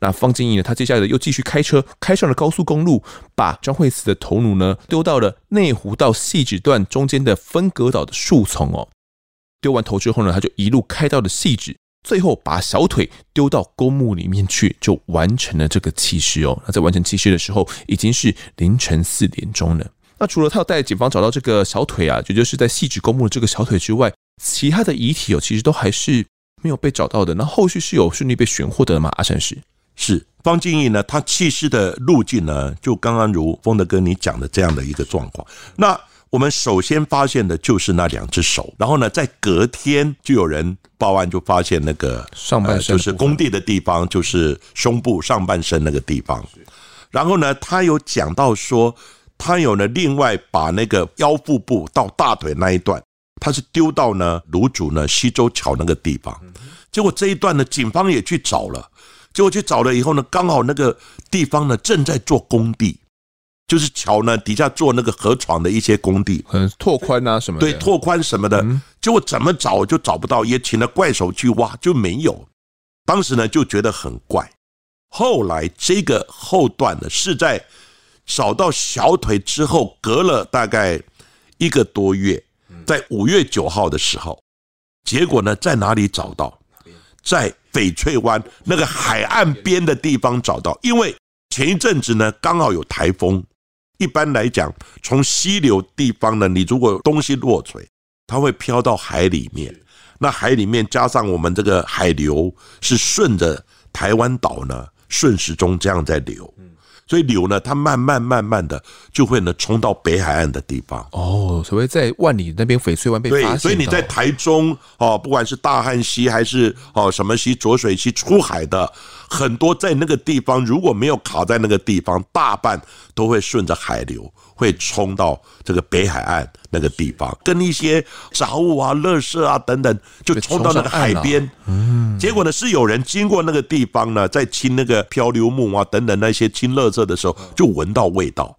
那方静义呢，他接下来又继续开车，开上了高速公路，把张惠慈的头颅呢丢到了内湖到汐止段中间的分隔岛的树丛哦。丢完头之后呢，他就一路开到了汐止，最后把小腿丢到公墓里面去，就完成了这个弃尸哦。那在完成弃尸的时候，已经是凌晨四点钟了。那除了他要带警方找到这个小腿啊，也就是在汐止公墓的这个小腿之外，其他的遗体哦，其实都还是。没有被找到的，那后续是有顺利被寻获的吗？阿善师是方静义呢，他弃尸的路径呢，就刚刚如风德哥你讲的这样的一个状况。那我们首先发现的就是那两只手，然后呢，在隔天就有人报案，就发现那个上半身，就是工地的地方，就是胸部上半身那个地方。然后呢，他有讲到说，他有呢另外把那个腰腹部到大腿那一段。他是丢到呢卤煮呢西洲桥那个地方，结果这一段呢警方也去找了，结果去找了以后呢，刚好那个地方呢正在做工地，就是桥呢底下做那个河床的一些工地，嗯，拓宽啊什么的，对，拓宽什么的，结果怎么找就找不到，也请了怪手去挖就没有，当时呢就觉得很怪，后来这个后段呢是在找到小腿之后，隔了大概一个多月。在五月九号的时候，结果呢，在哪里找到？在翡翠湾那个海岸边的地方找到。因为前一阵子呢，刚好有台风。一般来讲，从溪流地方呢，你如果东西落水，它会飘到海里面。那海里面加上我们这个海流是顺着台湾岛呢，顺时钟这样在流。所以流呢，它慢慢慢慢的就会呢冲到北海岸的地方。哦，所谓在万里那边翡翠湾被发现。对，所以你在台中哦，不管是大汉溪还是哦什么溪浊水溪出海的，很多在那个地方如果没有卡在那个地方，大半都会顺着海流。会冲到这个北海岸那个地方，跟一些杂物啊、垃圾啊等等，就冲到那个海边。嗯，结果呢，是有人经过那个地方呢，在清那个漂流木啊等等那些清垃圾的时候，就闻到味道。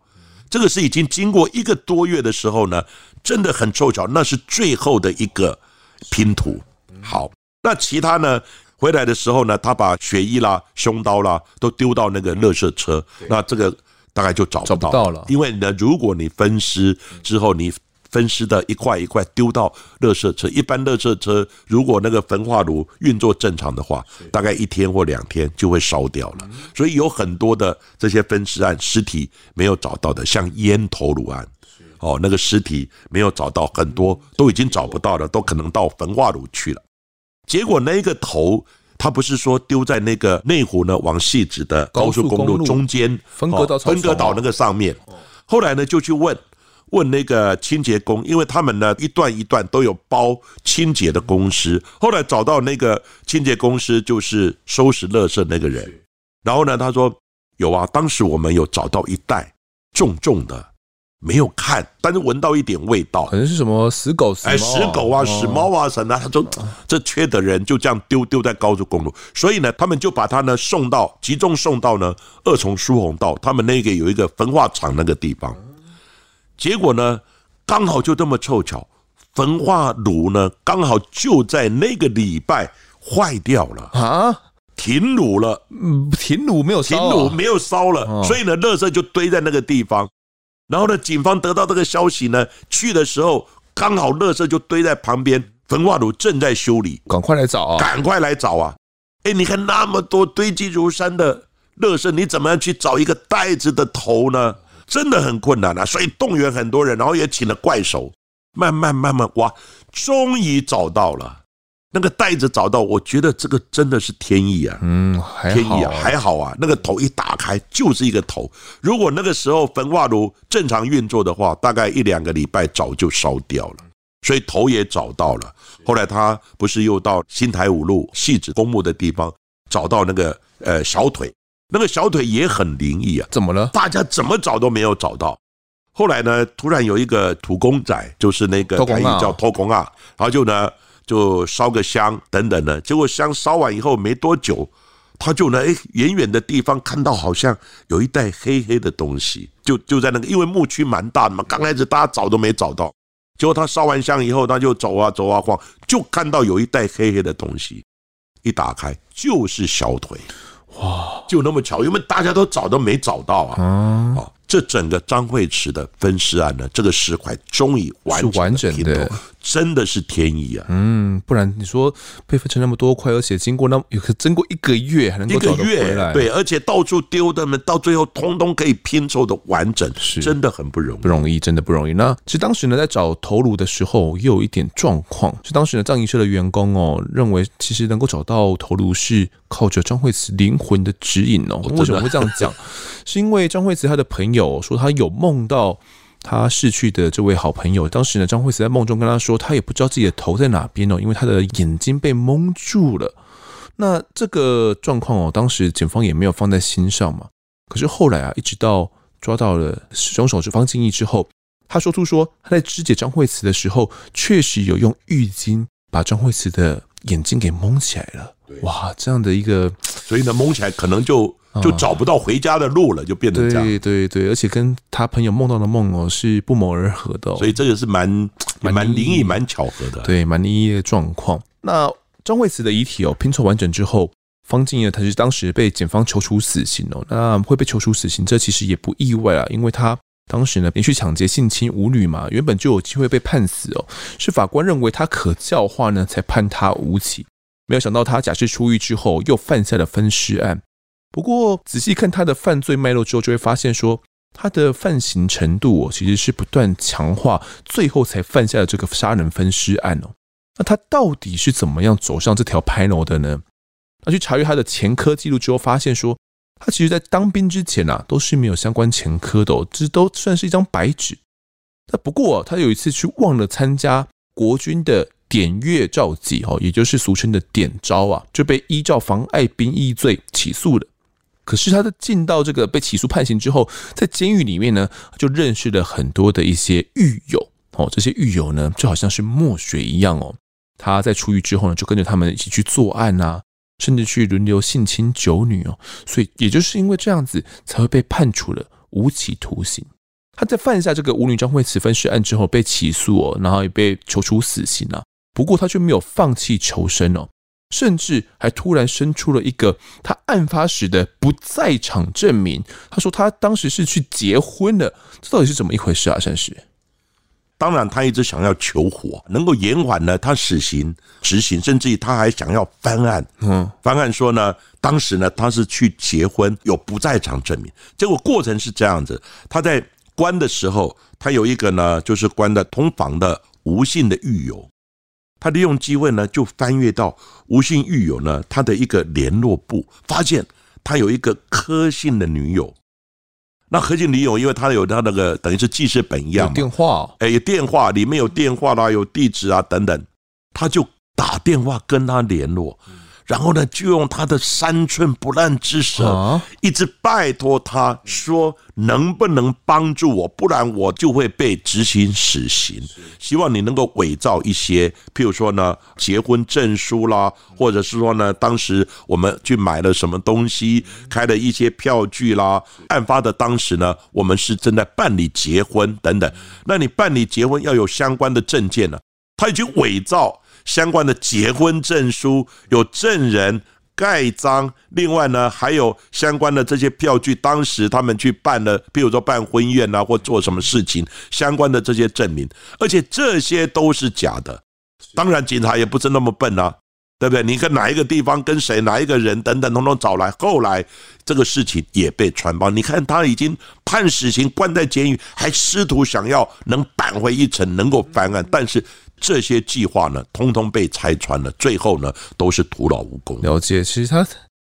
这个是已经经过一个多月的时候呢，真的很凑巧，那是最后的一个拼图。好，那其他呢，回来的时候呢，他把血衣啦、胸刀啦都丢到那个垃圾车。那这个。大概就找不到了，因为呢，如果你分尸之后，你分尸的一块一块丢到垃圾车，一般垃圾车如果那个焚化炉运作正常的话，大概一天或两天就会烧掉了。所以有很多的这些分尸案尸体没有找到的，像烟头颅案，哦，那个尸体没有找到，很多都已经找不到了，都可能到焚化炉去了。结果那个头。他不是说丢在那个内湖呢，往汐止的高速公路中间，分隔岛分隔岛那个上面。后来呢，就去问问那个清洁工，因为他们呢一段一段都有包清洁的公司。后来找到那个清洁公司，就是收拾垃圾那个人。然后呢，他说有啊，当时我们有找到一袋重重的。没有看，但是闻到一点味道，可能是什么死狗、死哎，死狗啊、死猫啊什么的。他说这缺德人就这样丢丢在高速公路，所以呢，他们就把他呢送到集中送到呢二重疏洪道，他们那个有一个焚化厂那个地方。结果呢，刚好就这么凑巧，焚化炉呢刚好就在那个礼拜坏掉了。啊，停炉了，嗯，停炉没有停炉没有烧了，所以呢，垃圾就堆在那个地方。然后呢，警方得到这个消息呢，去的时候刚好垃圾就堆在旁边，焚化炉正在修理，赶快来找啊！赶快来找啊！哎，你看那么多堆积如山的垃圾，你怎么样去找一个袋子的头呢？真的很困难啊！所以动员很多人，然后也请了怪手，慢慢慢慢哇，终于找到了。那个袋子找到，我觉得这个真的是天意啊！嗯，天意啊，还好啊。那个头一打开就是一个头。如果那个时候焚化炉正常运作的话，大概一两个礼拜早就烧掉了。所以头也找到了。后来他不是又到新台五路汐止公墓的地方找到那个呃小腿，那个小腿也很灵异啊。怎么了？大家怎么找都没有找到。后来呢，突然有一个土公仔，就是那个台语叫偷公啊，然后就呢。就烧个香等等的，结果香烧完以后没多久，他就呢，哎，远远的地方看到好像有一袋黑黑的东西，就就在那个，因为墓区蛮大的嘛，刚开始大家找都没找到，结果他烧完香以后，他就走啊走啊晃，就看到有一袋黑黑的东西，一打开就是小腿，哇，就那么巧，因为大家都找都没找到啊，啊。这整个张惠慈的分尸案呢，这个尸块终于完整完整的，真的是天意啊！嗯，不然你说被分成那么多块，而且经过那么有个经过一个月还能够找得回来，对，而且到处丢的们，到最后通通可以拼凑的完整，是真的很不容易，不容易，真的不容易。那其实当时呢，在找头颅的时候，也有一点状况，是当时呢，葬仪社的员工哦，认为其实能够找到头颅是靠着张惠慈灵魂的指引哦。为什么会这样讲？[laughs] 是因为张惠慈她的朋友。说她有梦到他逝去的这位好朋友，当时呢，张惠慈在梦中跟他说，他也不知道自己的头在哪边哦，因为他的眼睛被蒙住了。那这个状况哦，当时警方也没有放在心上嘛。可是后来啊，一直到抓到了凶手是方静义之后，他说出说他在肢解张惠慈的时候，确实有用浴巾把张惠慈的眼睛给蒙起来了。哇，这样的一个，所以呢，蒙起来可能就。就找不到回家的路了，就变成这样。对对对，而且跟他朋友梦到的梦哦是不谋而合的，所以这个是蛮蛮灵异、蛮巧合的。对，蛮灵异的状况。那张惠慈的遗体哦拼凑完整之后，方静呢他是当时被检方求处死刑哦。那会被求处死刑，这其实也不意外啊，因为他当时呢连续抢劫、性侵五女嘛，原本就有机会被判死哦。是法官认为他可教化呢，才判他无期。没有想到他假释出狱之后，又犯下了分尸案。不过仔细看他的犯罪脉络之后，就会发现说他的犯行程度哦，其实是不断强化，最后才犯下了这个杀人分尸案哦。那他到底是怎么样走上这条拍楼的呢？那去查阅他的前科记录之后，发现说他其实在当兵之前啊，都是没有相关前科的，哦这都算是一张白纸。那不过他有一次去忘了参加国军的点阅召集，哦，也就是俗称的点招啊，就被依照妨碍兵役罪起诉了。可是他在进到这个被起诉判刑之后，在监狱里面呢，就认识了很多的一些狱友哦。这些狱友呢，就好像是墨水一样哦。他在出狱之后呢，就跟着他们一起去作案啊，甚至去轮流性侵九女哦。所以也就是因为这样子，才会被判处了无期徒刑。他在犯下这个舞女张惠慈分尸案之后被起诉哦，然后也被求处死刑啊。不过他却没有放弃求生哦。甚至还突然生出了一个他案发时的不在场证明。他说他当时是去结婚的，这到底是怎么一回事啊？善师，当然他一直想要求活，能够延缓呢他死刑执行，甚至于他还想要翻案。嗯，翻案说呢，当时呢他是去结婚，有不在场证明。结果过程是这样子：他在关的时候，他有一个呢，就是关的同房的吴姓的狱友。他利用机会呢，就翻阅到吴姓狱友呢他的一个联络簿，发现他有一个柯姓的女友。那柯姓女友，因为他有他那个等于是记事本一样，有电话，哎，有电话，里面有电话啦，有地址啊等等，他就打电话跟他联络。然后呢，就用他的三寸不烂之舌，一直拜托他说，能不能帮助我，不然我就会被执行死刑。希望你能够伪造一些，譬如说呢，结婚证书啦，或者是说呢，当时我们去买了什么东西，开了一些票据啦。案发的当时呢，我们是正在办理结婚等等。那你办理结婚要有相关的证件呢，他已经伪造。相关的结婚证书有证人盖章，另外呢还有相关的这些票据，当时他们去办了，比如说办婚宴啊，或做什么事情，相关的这些证明，而且这些都是假的。当然，警察也不是那么笨啊，对不对？你跟哪一个地方跟谁哪一个人等等，统统找来，后来这个事情也被传播。你看他已经判死刑，关在监狱，还试图想要能扳回一城，能够翻案，但是。这些计划呢，通通被拆穿了，最后呢，都是徒劳无功。了解，其实他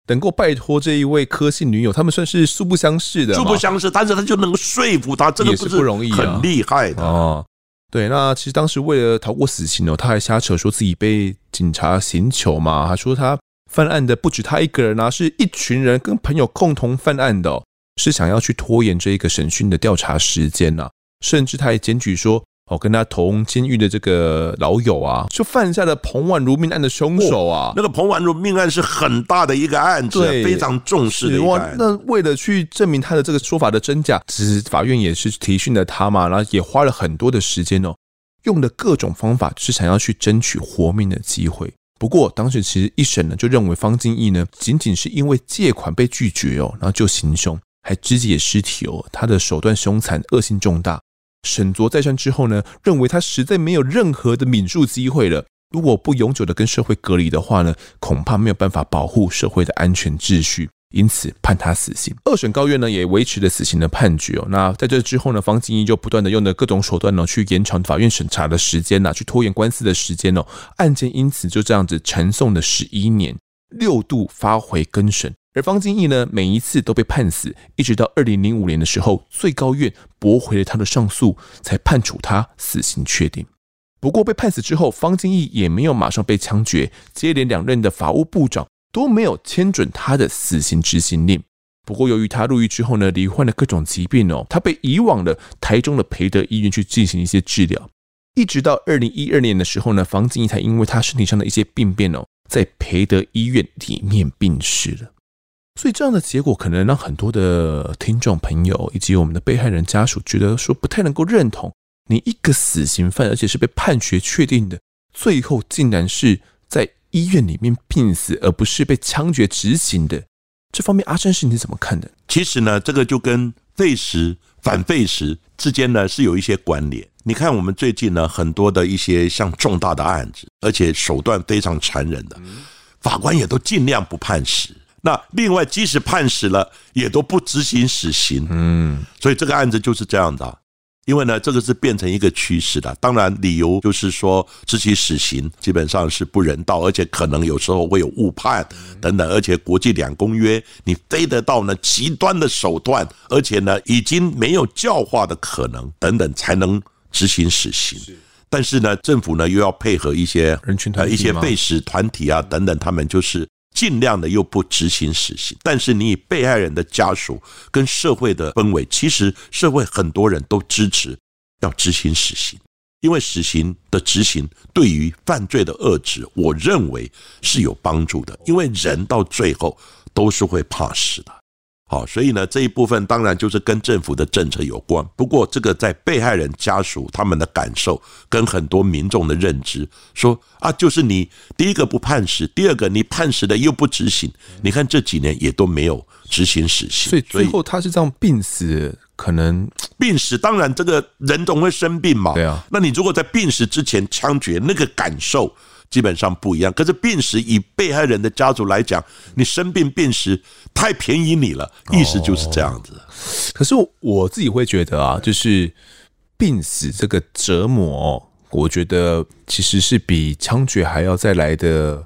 能够拜托这一位柯姓女友，他们算是素不相识的，素不相识，但是他就能够说服他，这个不不容易，很厉害的哦。对，那其实当时为了逃过死刑哦，他还瞎扯说自己被警察刑求嘛，他说他犯案的不止他一个人啊，是一群人跟朋友共同犯案的，是想要去拖延这一个审讯的调查时间呐，甚至他还检举说。哦，跟他同监狱的这个老友啊，就犯下了彭婉如命案的凶手啊。那个彭婉如命案是很大的一个案子，非常重视的一个案。那为了去证明他的这个说法的真假，其实法院也是提讯了他嘛，然后也花了很多的时间哦，用的各种方法，是想要去争取活命的机会。不过当时其实一审呢，就认为方金义呢，仅仅是因为借款被拒绝哦，然后就行凶，还肢解尸体哦，他的手段凶残，恶性重大。审酌再三之后呢，认为他实在没有任何的免诉机会了。如果不永久的跟社会隔离的话呢，恐怕没有办法保护社会的安全秩序，因此判他死刑。二审高院呢也维持了死刑的判决哦。那在这之后呢，方金义就不断的用的各种手段呢，去延长法院审查的时间呐，去拖延官司的时间哦。案件因此就这样子缠讼了十一年，六度发回更审。而方金义呢，每一次都被判死，一直到二零零五年的时候，最高院驳回了他的上诉，才判处他死刑确定。不过被判死之后，方金义也没有马上被枪决，接连两任的法务部长都没有签准他的死刑执行令。不过由于他入狱之后呢，罹患了各种疾病哦，他被移往了台中的培德医院去进行一些治疗，一直到二零一二年的时候呢，方金义才因为他身体上的一些病变哦，在培德医院里面病逝了。所以这样的结果可能让很多的听众朋友以及我们的被害人家属觉得说不太能够认同，你一个死刑犯，而且是被判决确定的，最后竟然是在医院里面病死，而不是被枪决执行的。这方面阿珍是你怎么看的？其实呢，这个就跟废时反废时之间呢是有一些关联。你看我们最近呢很多的一些像重大的案子，而且手段非常残忍的，法官也都尽量不判死。那另外，即使判死了，也都不执行死刑。嗯，所以这个案子就是这样的。因为呢，这个是变成一个趋势的。当然，理由就是说执行死刑基本上是不人道，而且可能有时候会有误判等等。而且国际两公约，你非得到呢极端的手段，而且呢已经没有教化的可能等等，才能执行死刑。但是呢，政府呢又要配合一些人群团体、一些被死团体啊等等，他们就是。尽量的又不执行死刑，但是你以被害人的家属跟社会的氛围，其实社会很多人都支持要执行死刑，因为死刑的执行对于犯罪的遏制，我认为是有帮助的，因为人到最后都是会怕死的。好，所以呢，这一部分当然就是跟政府的政策有关。不过，这个在被害人家属他们的感受跟很多民众的认知，说啊，就是你第一个不判死，第二个你判死的又不执行。你看这几年也都没有执行死刑，所以最后他是这样病死，可能 [tsk] 病死。当然，这个人总会生病嘛。对啊，那你如果在病死之前枪决，那个感受。基本上不一样，可是病死以被害人的家族来讲，你生病病死太便宜你了，意思就是这样子。哦，可是我自己会觉得啊，就是病死这个折磨，我觉得其实是比枪决还要再来的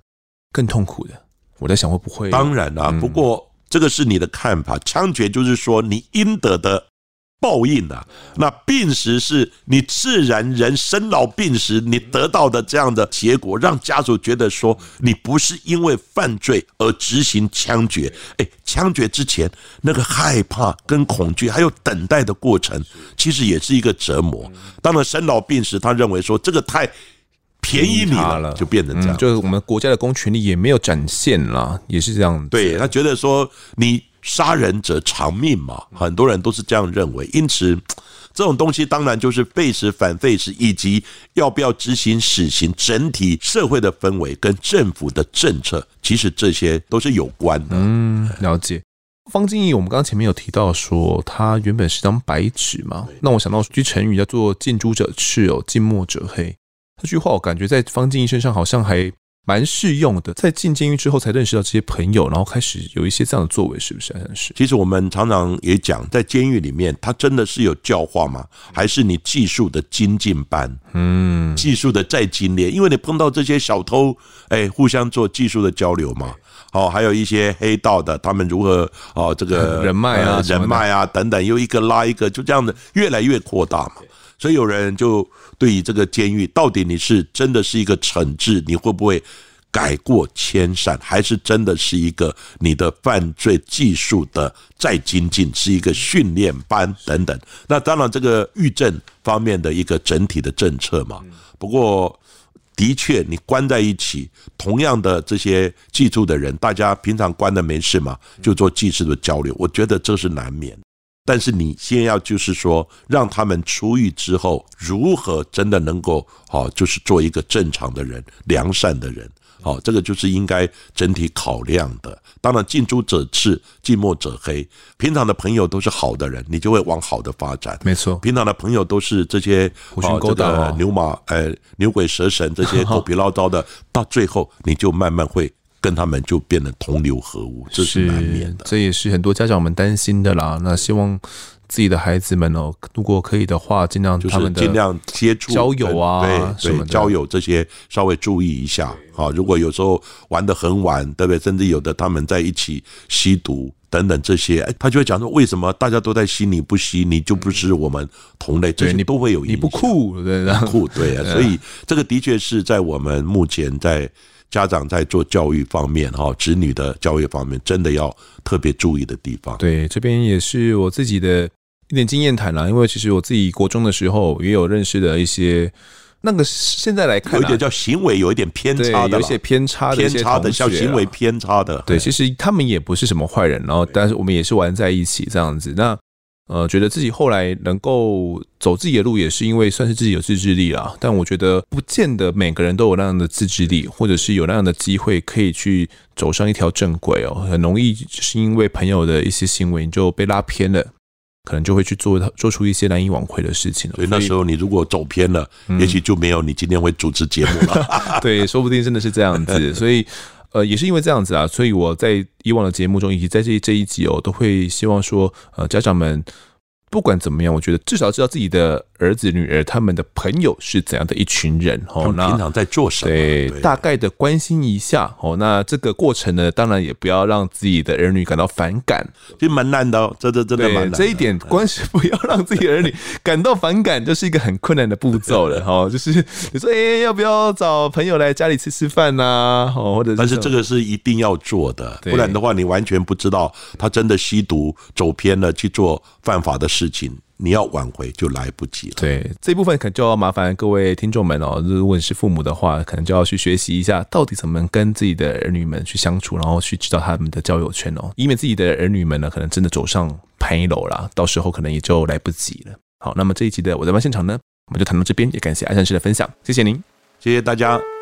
更痛苦的。我在想会不会？当然啦，不过这个是你的看法，枪决就是说你应得的。报应啊！那病死是你自然人生老病死，你得到的这样的结果，让家属觉得说你不是因为犯罪而执行枪决。哎，枪决之前那个害怕跟恐惧，还有等待的过程，其实也是一个折磨。当然，生老病死，他认为说这个太便宜你了，就变成这样。就是我们国家的公权力也没有展现了，也是这样。对，他觉得说你。杀人者偿命嘛，很多人都是这样认为。因此，这种东西当然就是废时反废时，以及要不要执行死刑，整体社会的氛围跟政府的政策，其实这些都是有关的。嗯，了解。方静怡，我们刚刚前面有提到说，他原本是张白纸嘛，那我想到一句成语叫做“近朱者赤，哦，近墨者黑”。这句话我感觉在方静怡身上好像还。蛮适用的，在进监狱之后才认识到这些朋友，然后开始有一些这样的作为，是不是？好像是。其实我们常常也讲，在监狱里面，他真的是有教化吗？还是你技术的精进班？嗯，技术的再精炼，因为你碰到这些小偷，哎，互相做技术的交流嘛。哦，还有一些黑道的，他们如何哦，这个 [laughs] 人脉啊，人脉啊等等，又一个拉一个，就这样的越来越扩大嘛。所以有人就对于这个监狱，到底你是真的是一个惩治，你会不会改过迁善，还是真的是一个你的犯罪技术的再精进，是一个训练班等等？那当然，这个狱政方面的一个整体的政策嘛。不过，的确，你关在一起，同样的这些技术的人，大家平常关的没事嘛，就做技术的交流，我觉得这是难免。但是你先要就是说，让他们出狱之后，如何真的能够好，就是做一个正常的人、良善的人，好，这个就是应该整体考量的。当然，近朱者赤，近墨者黑。平常的朋友都是好的人，你就会往好的发展。没错，平常的朋友都是这些狐群狗党、牛马、呃牛鬼蛇神这些 [laughs] 狗皮唠叨的，到最后你就慢慢会。跟他们就变得同流合污，这是难免的。这也是很多家长们担心的啦。那希望自己的孩子们哦，如果可以的话，尽量就是尽量接触交友啊，对对，交友这些稍微注意一下。啊，如果有时候玩的很晚，对不对？甚至有的他们在一起吸毒等等这些，哎，他就会讲说：为什么大家都在吸你不吸？你就不是我们同类？这些你都会有。你不酷，对不酷，对啊。所以这个的确是在我们目前在。家长在做教育方面，哈，子女的教育方面，真的要特别注意的地方。对，这边也是我自己的一点经验谈啦。因为其实我自己国中的时候也有认识的一些，那个现在来看，有一点叫行为有一点偏差的，有一些偏差的偏差的，叫行为偏差的。对，其实他们也不是什么坏人，然后但是我们也是玩在一起这样子。那。呃，觉得自己后来能够走自己的路，也是因为算是自己有自制力啦。但我觉得不见得每个人都有那样的自制力，或者是有那样的机会可以去走上一条正轨哦。很容易就是因为朋友的一些行为，你就被拉偏了，可能就会去做做出一些难以挽回的事情了。所以那时候你如果走偏了，也许就没有你今天会主持节目了。[laughs] 对，说不定真的是这样子。所以。呃，也是因为这样子啊，所以我在以往的节目中，以及在这这一集哦，都会希望说，呃，家长们不管怎么样，我觉得至少知道自己的儿子女儿他们的朋友是怎样的一群人哦。他们平常在做什么？对，大概的关心一下哦。那这个过程呢，当然也不要让自己的儿女感到反感，其实蛮难的哦。这这真的蛮难的。这一点关系不要让自己儿女感到反感，就是一个很困难的步骤了哈。就是你说，哎、欸，要不要找朋友来家里吃吃饭呐？哦，或者是但是这个是一定要做的，不然的话，你完全不知道他真的吸毒走偏了去做犯法的事。事情你要挽回就来不及了。对，这一部分可能就要麻烦各位听众们哦。如果你是父母的话，可能就要去学习一下，到底怎么跟自己的儿女们去相处，然后去知道他们的交友圈哦，以免自己的儿女们呢，可能真的走上潘一楼啦，到时候可能也就来不及了。好，那么这一集的我在案现场呢，我们就谈到这边，也感谢艾善师的分享，谢谢您，谢谢大家。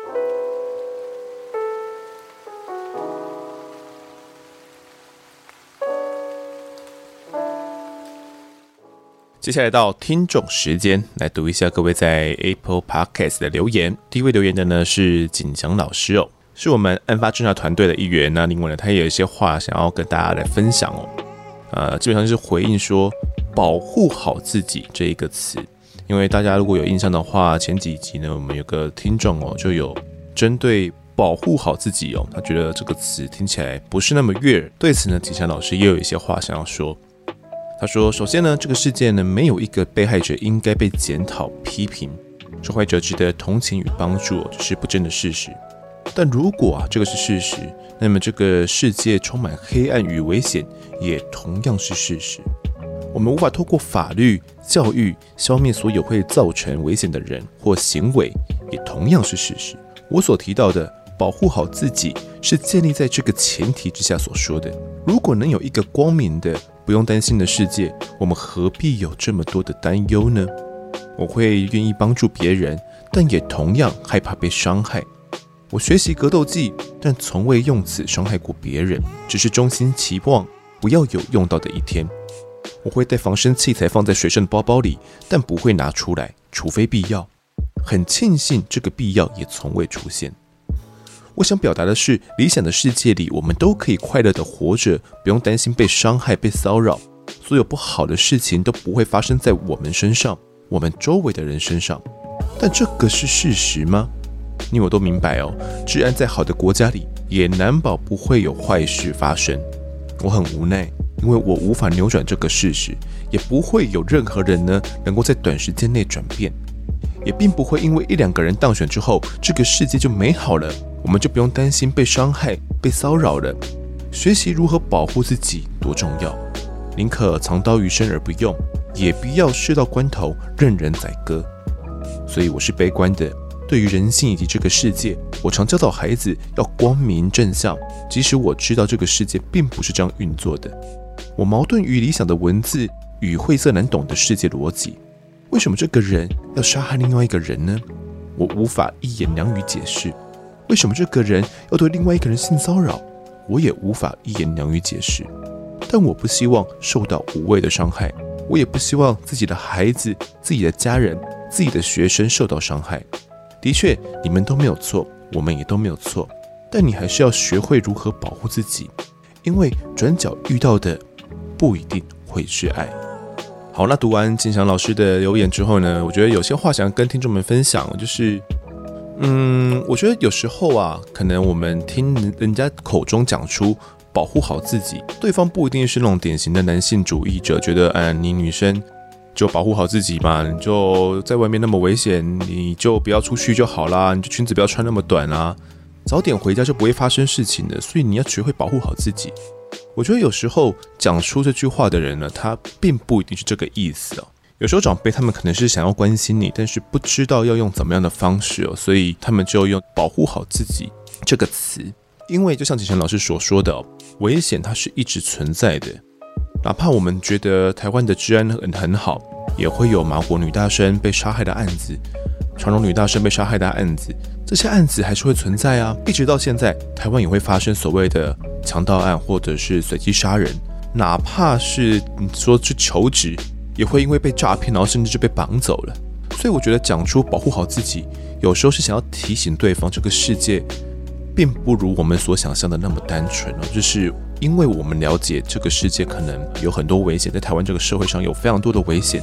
接下来到听众时间，来读一下各位在 Apple Podcast 的留言。第一位留言的呢是景祥老师哦，是我们案发侦查团队的一员。那另外呢，他也有一些话想要跟大家来分享哦。呃，基本上就是回应说“保护好自己”这一个词，因为大家如果有印象的话，前几集呢，我们有个听众哦，就有针对“保护好自己”哦，他觉得这个词听起来不是那么悦耳。对此呢，景祥老师也有一些话想要说。他说：“首先呢，这个世界呢，没有一个被害者应该被检讨、批评，受害者值得同情与帮助，这是不争的事实。但如果啊，这个是事实，那么这个世界充满黑暗与危险，也同样是事实。我们无法透过法律、教育消灭所有会造成危险的人或行为，也同样是事实。我所提到的保护好自己，是建立在这个前提之下所说的。如果能有一个光明的。”不用担心的世界，我们何必有这么多的担忧呢？我会愿意帮助别人，但也同样害怕被伤害。我学习格斗技，但从未用此伤害过别人，只是衷心期望不要有用到的一天。我会带防身器材放在随身的包包里，但不会拿出来，除非必要。很庆幸这个必要也从未出现。我想表达的是，理想的世界里，我们都可以快乐地活着，不用担心被伤害、被骚扰，所有不好的事情都不会发生在我们身上、我们周围的人身上。但这个是事实吗？你我都明白哦，治安再好的国家里，也难保不会有坏事发生。我很无奈，因为我无法扭转这个事实，也不会有任何人呢，能够在短时间内转变，也并不会因为一两个人当选之后，这个世界就美好了。我们就不用担心被伤害、被骚扰了。学习如何保护自己多重要，宁可藏刀于身而不用，也不要事到关头任人宰割。所以我是悲观的，对于人性以及这个世界，我常教导孩子要光明正向，即使我知道这个世界并不是这样运作的。我矛盾于理想的文字与晦涩难懂的世界逻辑。为什么这个人要杀害另外一个人呢？我无法一言两语解释。为什么这个人要对另外一个人性骚扰？我也无法一言两语解释。但我不希望受到无谓的伤害，我也不希望自己的孩子、自己的家人、自己的学生受到伤害。的确，你们都没有错，我们也都没有错。但你还是要学会如何保护自己，因为转角遇到的不一定会是爱。好，那读完景祥老师的留言之后呢，我觉得有些话想要跟听众们分享，就是。嗯，我觉得有时候啊，可能我们听人家口中讲出保护好自己，对方不一定是那种典型的男性主义者，觉得，嗯，你女生就保护好自己嘛，你就在外面那么危险，你就不要出去就好啦，你就裙子不要穿那么短啊，早点回家就不会发生事情的，所以你要学会保护好自己。我觉得有时候讲出这句话的人呢，他并不一定是这个意思哦。有时候长辈他们可能是想要关心你，但是不知道要用怎么样的方式哦，所以他们就用“保护好自己”这个词。因为就像景晨老师所说的，危险它是一直存在的。哪怕我们觉得台湾的治安很很好，也会有马国女大生被杀害的案子，长荣女大生被杀害的案子，这些案子还是会存在啊。一直到现在，台湾也会发生所谓的强盗案或者是随机杀人，哪怕是你说去求职。也会因为被诈骗，然后甚至就被绑走了。所以我觉得讲出保护好自己，有时候是想要提醒对方，这个世界并不如我们所想象的那么单纯哦。就是因为我们了解这个世界可能有很多危险，在台湾这个社会上有非常多的危险。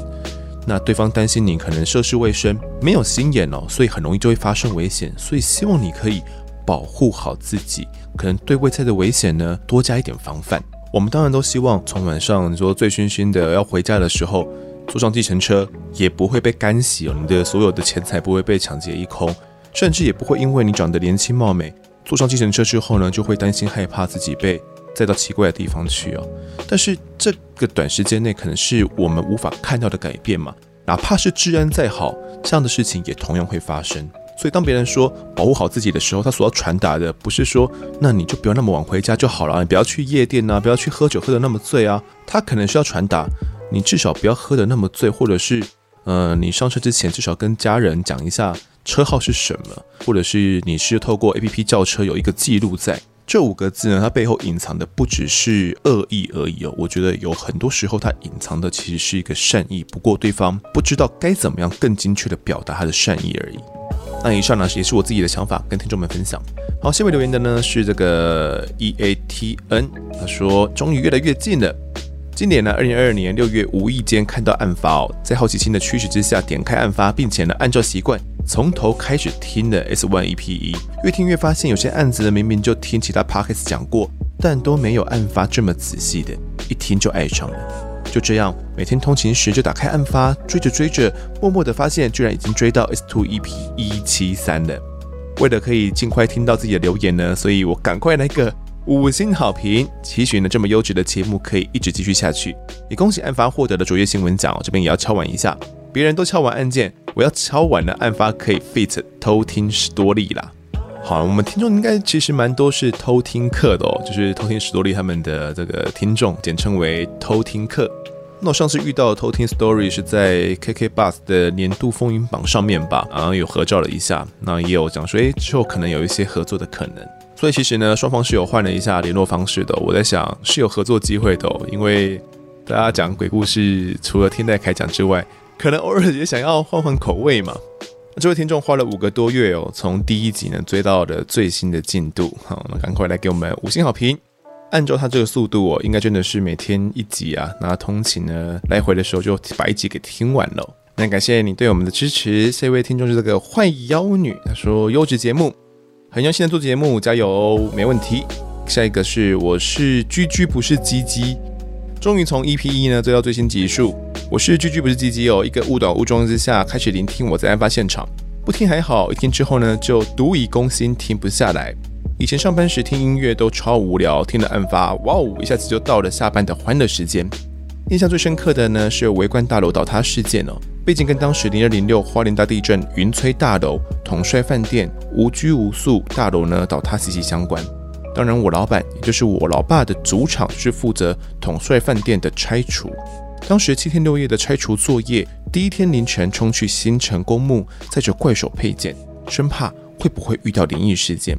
那对方担心你可能涉世未深，没有心眼哦，所以很容易就会发生危险。所以希望你可以保护好自己，可能对未来的危险呢多加一点防范。我们当然都希望从晚上你说醉醺醺的要回家的时候，坐上计程车也不会被干洗哦，你的所有的钱财不会被抢劫一空，甚至也不会因为你长得年轻貌美，坐上计程车之后呢，就会担心害怕自己被再到奇怪的地方去哦。但是这个短时间内可能是我们无法看到的改变嘛，哪怕是治安再好，这样的事情也同样会发生。所以当别人说保护好自己的时候，他所要传达的不是说那你就不要那么晚回家就好了，你不要去夜店啊，不要去喝酒喝得那么醉啊。他可能是要传达你至少不要喝得那么醉，或者是呃你上车之前至少跟家人讲一下车号是什么，或者是你是透过 APP 叫车有一个记录在。这五个字呢，它背后隐藏的不只是恶意而已哦。我觉得有很多时候，它隐藏的其实是一个善意，不过对方不知道该怎么样更精确的表达他的善意而已。那以上呢，也是我自己的想法，跟听众们分享。好，下面留言的呢是这个 E A T N，他说终于越来越近了。今年呢，二零二二年六月无意间看到案发哦，在好奇心的驱使之下点开案发，并且呢按照习惯从头开始听了 S One EPE，越听越发现有些案子呢明明就听其他 podcasts 讲过，但都没有案发这么仔细的，一听就爱上了。就这样，每天通勤时就打开案发，追着追着，默默的发现居然已经追到 S Two EP 一七三了。为了可以尽快听到自己的留言呢，所以我赶快来个。五星好评，期许呢这么优质的节目可以一直继续下去。也恭喜案发获得的卓越新闻奖，这边也要敲碗一下。别人都敲完案件，我要敲碗的案发可以 fit 偷听史多利啦。好，我们听众应该其实蛮多是偷听客的哦，就是偷听史多利他们的这个听众，简称为偷听客。那我上次遇到偷听 story 是在 KK Bus 的年度风云榜上面吧，然后有合照了一下，那也有讲说，诶，之后可能有一些合作的可能。所以其实呢，双方是有换了一下联络方式的。我在想是有合作机会的，因为大家讲鬼故事，除了听戴凯讲之外，可能偶尔也想要换换口味嘛。这位听众花了五个多月哦，从第一集呢追到了最新的进度。好，那赶快来给我们五星好评。按照他这个速度哦，应该真的是每天一集啊。那通勤呢来回的时候就把一集给听完了。那感谢你对我们的支持。下一位听众是这个坏妖女，她说优质节目。很用心的做节目，加油哦，没问题。下一个是我是居居不是鸡鸡，终于从 EP 一呢追到最新集数。我是居居不是鸡鸡哦，一个误打误撞之下开始聆听我在案发现场，不听还好，一听之后呢就独以攻心，停不下来。以前上班时听音乐都超无聊，听了案发，哇哦，一下子就到了下班的欢乐时间。印象最深刻的呢是围观大楼倒塌事件哦。背景跟当时零二零六花莲大地震云翠大楼、统帅饭店无拘无束大楼呢倒塌息息相关。当然，我老板也就是我老爸的主场是负责统帅饭店的拆除。当时七天六夜的拆除作业，第一天凌晨冲去新城公墓，载着怪手配件，生怕会不会遇到灵异事件。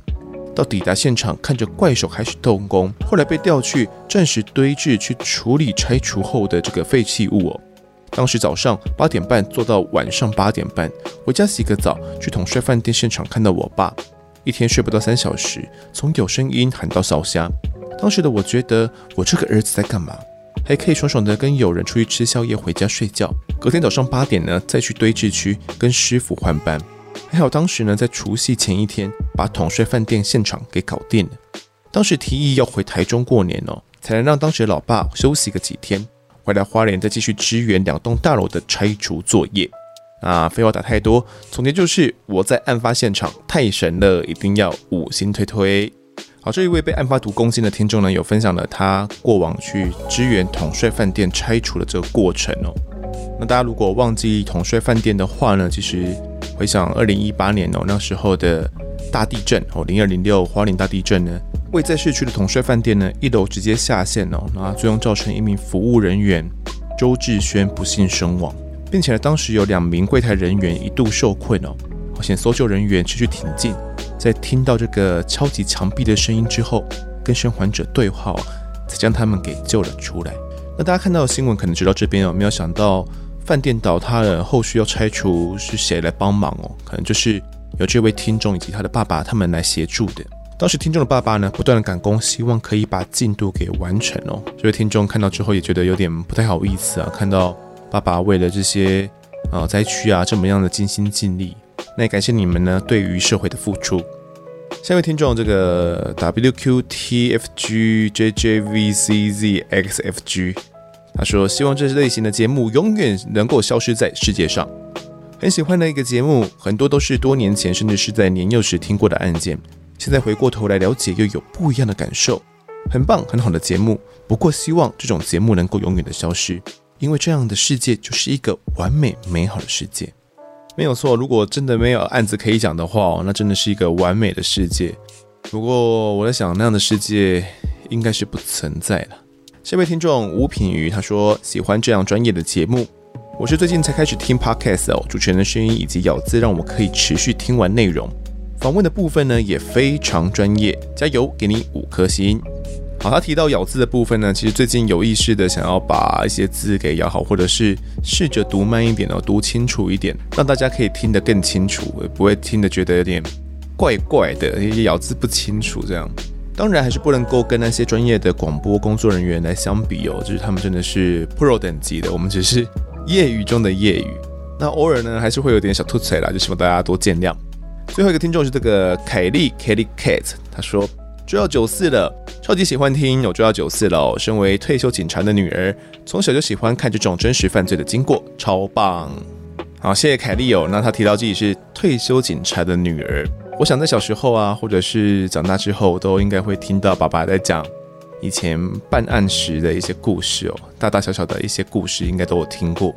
到抵达现场，看着怪手开始动工，后来被调去暂时堆置去处理拆除后的这个废弃物哦。当时早上八点半做到晚上八点半，回家洗个澡，去统帅饭店现场看到我爸，一天睡不到三小时，从有声音喊到烧瞎。当时的我觉得我这个儿子在干嘛？还可以爽爽的跟友人出去吃宵夜，回家睡觉。隔天早上八点呢，再去堆置区跟师傅换班。还好当时呢，在除夕前一天把统帅饭店现场给搞定了。当时提议要回台中过年哦，才能让当时老爸休息个几天。回来花莲再继续支援两栋大楼的拆除作业。啊，废话打太多，总结就是我在案发现场太神了，一定要五星推推。好，这一位被案发毒攻心的听众呢，有分享了他过往去支援统帅饭店拆除的这个过程哦。那大家如果忘记统帅饭店的话呢，其实回想二零一八年哦，那时候的大地震哦，零二零六花莲大地震呢。位在市区的统帅饭店呢，一楼直接下陷哦，那最终造成一名服务人员周志轩不幸身亡，并且呢，当时有两名柜台人员一度受困哦，好险搜救人员持续挺进，在听到这个敲击墙壁的声音之后，跟生还者对话哦，才将他们给救了出来。那大家看到的新闻可能知道这边哦，没有想到饭店倒塌了，后续要拆除是谁来帮忙哦？可能就是由这位听众以及他的爸爸他们来协助的。当时听众的爸爸呢，不断的赶工，希望可以把进度给完成哦。这位听众看到之后也觉得有点不太好意思啊，看到爸爸为了这些啊灾区啊这么样的尽心尽力，那也感谢你们呢对于社会的付出。下一位听众这个 WQTFGJJVCZXFG，他说希望这类型的节目永远能够消失在世界上。很喜欢的一个节目，很多都是多年前甚至是在年幼时听过的案件，现在回过头来了解又有不一样的感受，很棒很好的节目。不过希望这种节目能够永远的消失，因为这样的世界就是一个完美美好的世界。没有错，如果真的没有案子可以讲的话，那真的是一个完美的世界。不过我在想，那样的世界应该是不存在了。下位听众吴品瑜他说喜欢这样专业的节目。我是最近才开始听 Podcast 哦，主持人的声音以及咬字让我可以持续听完内容。访问的部分呢也非常专业，加油，给你五颗星。好，他提到咬字的部分呢，其实最近有意识的想要把一些字给咬好，或者是试着读慢一点哦，读清楚一点，让大家可以听得更清楚，也不会听得觉得有点怪怪的，咬字不清楚这样。当然还是不能够跟那些专业的广播工作人员来相比哦，就是他们真的是 Pro 等级的，我们只是。业余中的业余，那偶尔呢还是会有点小吐槽啦，就希望大家多见谅。最后一个听众是这个凯莉 Kelly Cat，他说就要九四了，超级喜欢听，我就要九四了。身为退休警察的女儿，从小就喜欢看这种真实犯罪的经过，超棒。好，谢谢凯莉哦。那他提到自己是退休警察的女儿，我想在小时候啊，或者是长大之后，都应该会听到爸爸在讲。以前办案时的一些故事哦，大大小小的一些故事应该都有听过。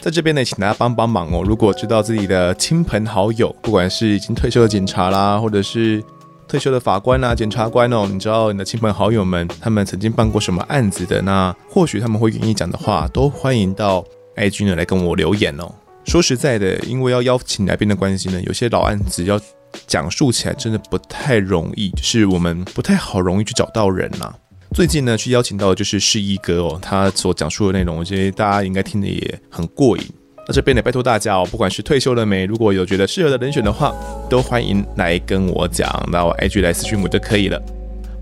在这边呢，请大家帮帮忙哦。如果知道自己的亲朋好友，不管是已经退休的警察啦，或者是退休的法官啊、检察官哦，你知道你的亲朋好友们他们曾经办过什么案子的，那或许他们会愿意讲的话，都欢迎到 IG 呢来跟我留言哦。说实在的，因为要邀请来宾的关系呢，有些老案子要讲述起来真的不太容易，就是我们不太好容易去找到人呐、啊。最近呢，去邀请到的就是世一哥哦，他所讲述的内容，我觉得大家应该听得也很过瘾。那这边呢，拜托大家哦，不管是退休了没，如果有觉得适合的人选的话，都欢迎来跟我讲，到我 IG 来私讯我就可以了。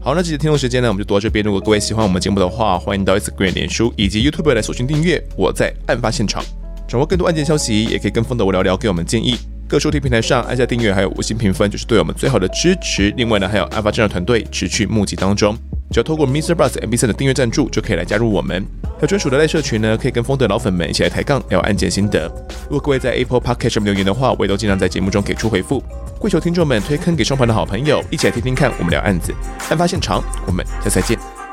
好，那这期听众时间呢，我们就读到这边。如果各位喜欢我们节目的话，欢迎到 Instagram、脸书以及 YouTube 来搜寻订阅。我在案发现场，掌握更多案件消息，也可以跟风的我聊聊，给我们建议。各收听平台上按下订阅，还有五星评分，就是对我们最好的支持。另外呢，还有案发侦查团队持续募集当中。只要透过 Mister Bus MBC 的订阅赞助，就可以来加入我们。还有专属的赖社群呢，可以跟风的老粉们一起来抬杠，聊案件心得。如果各位在 Apple Podcast 上面留言的话，我也都尽量在节目中给出回复。跪求听众们推坑给双方的好朋友，一起来听听看我们聊案子。案发现场，我们下次再见。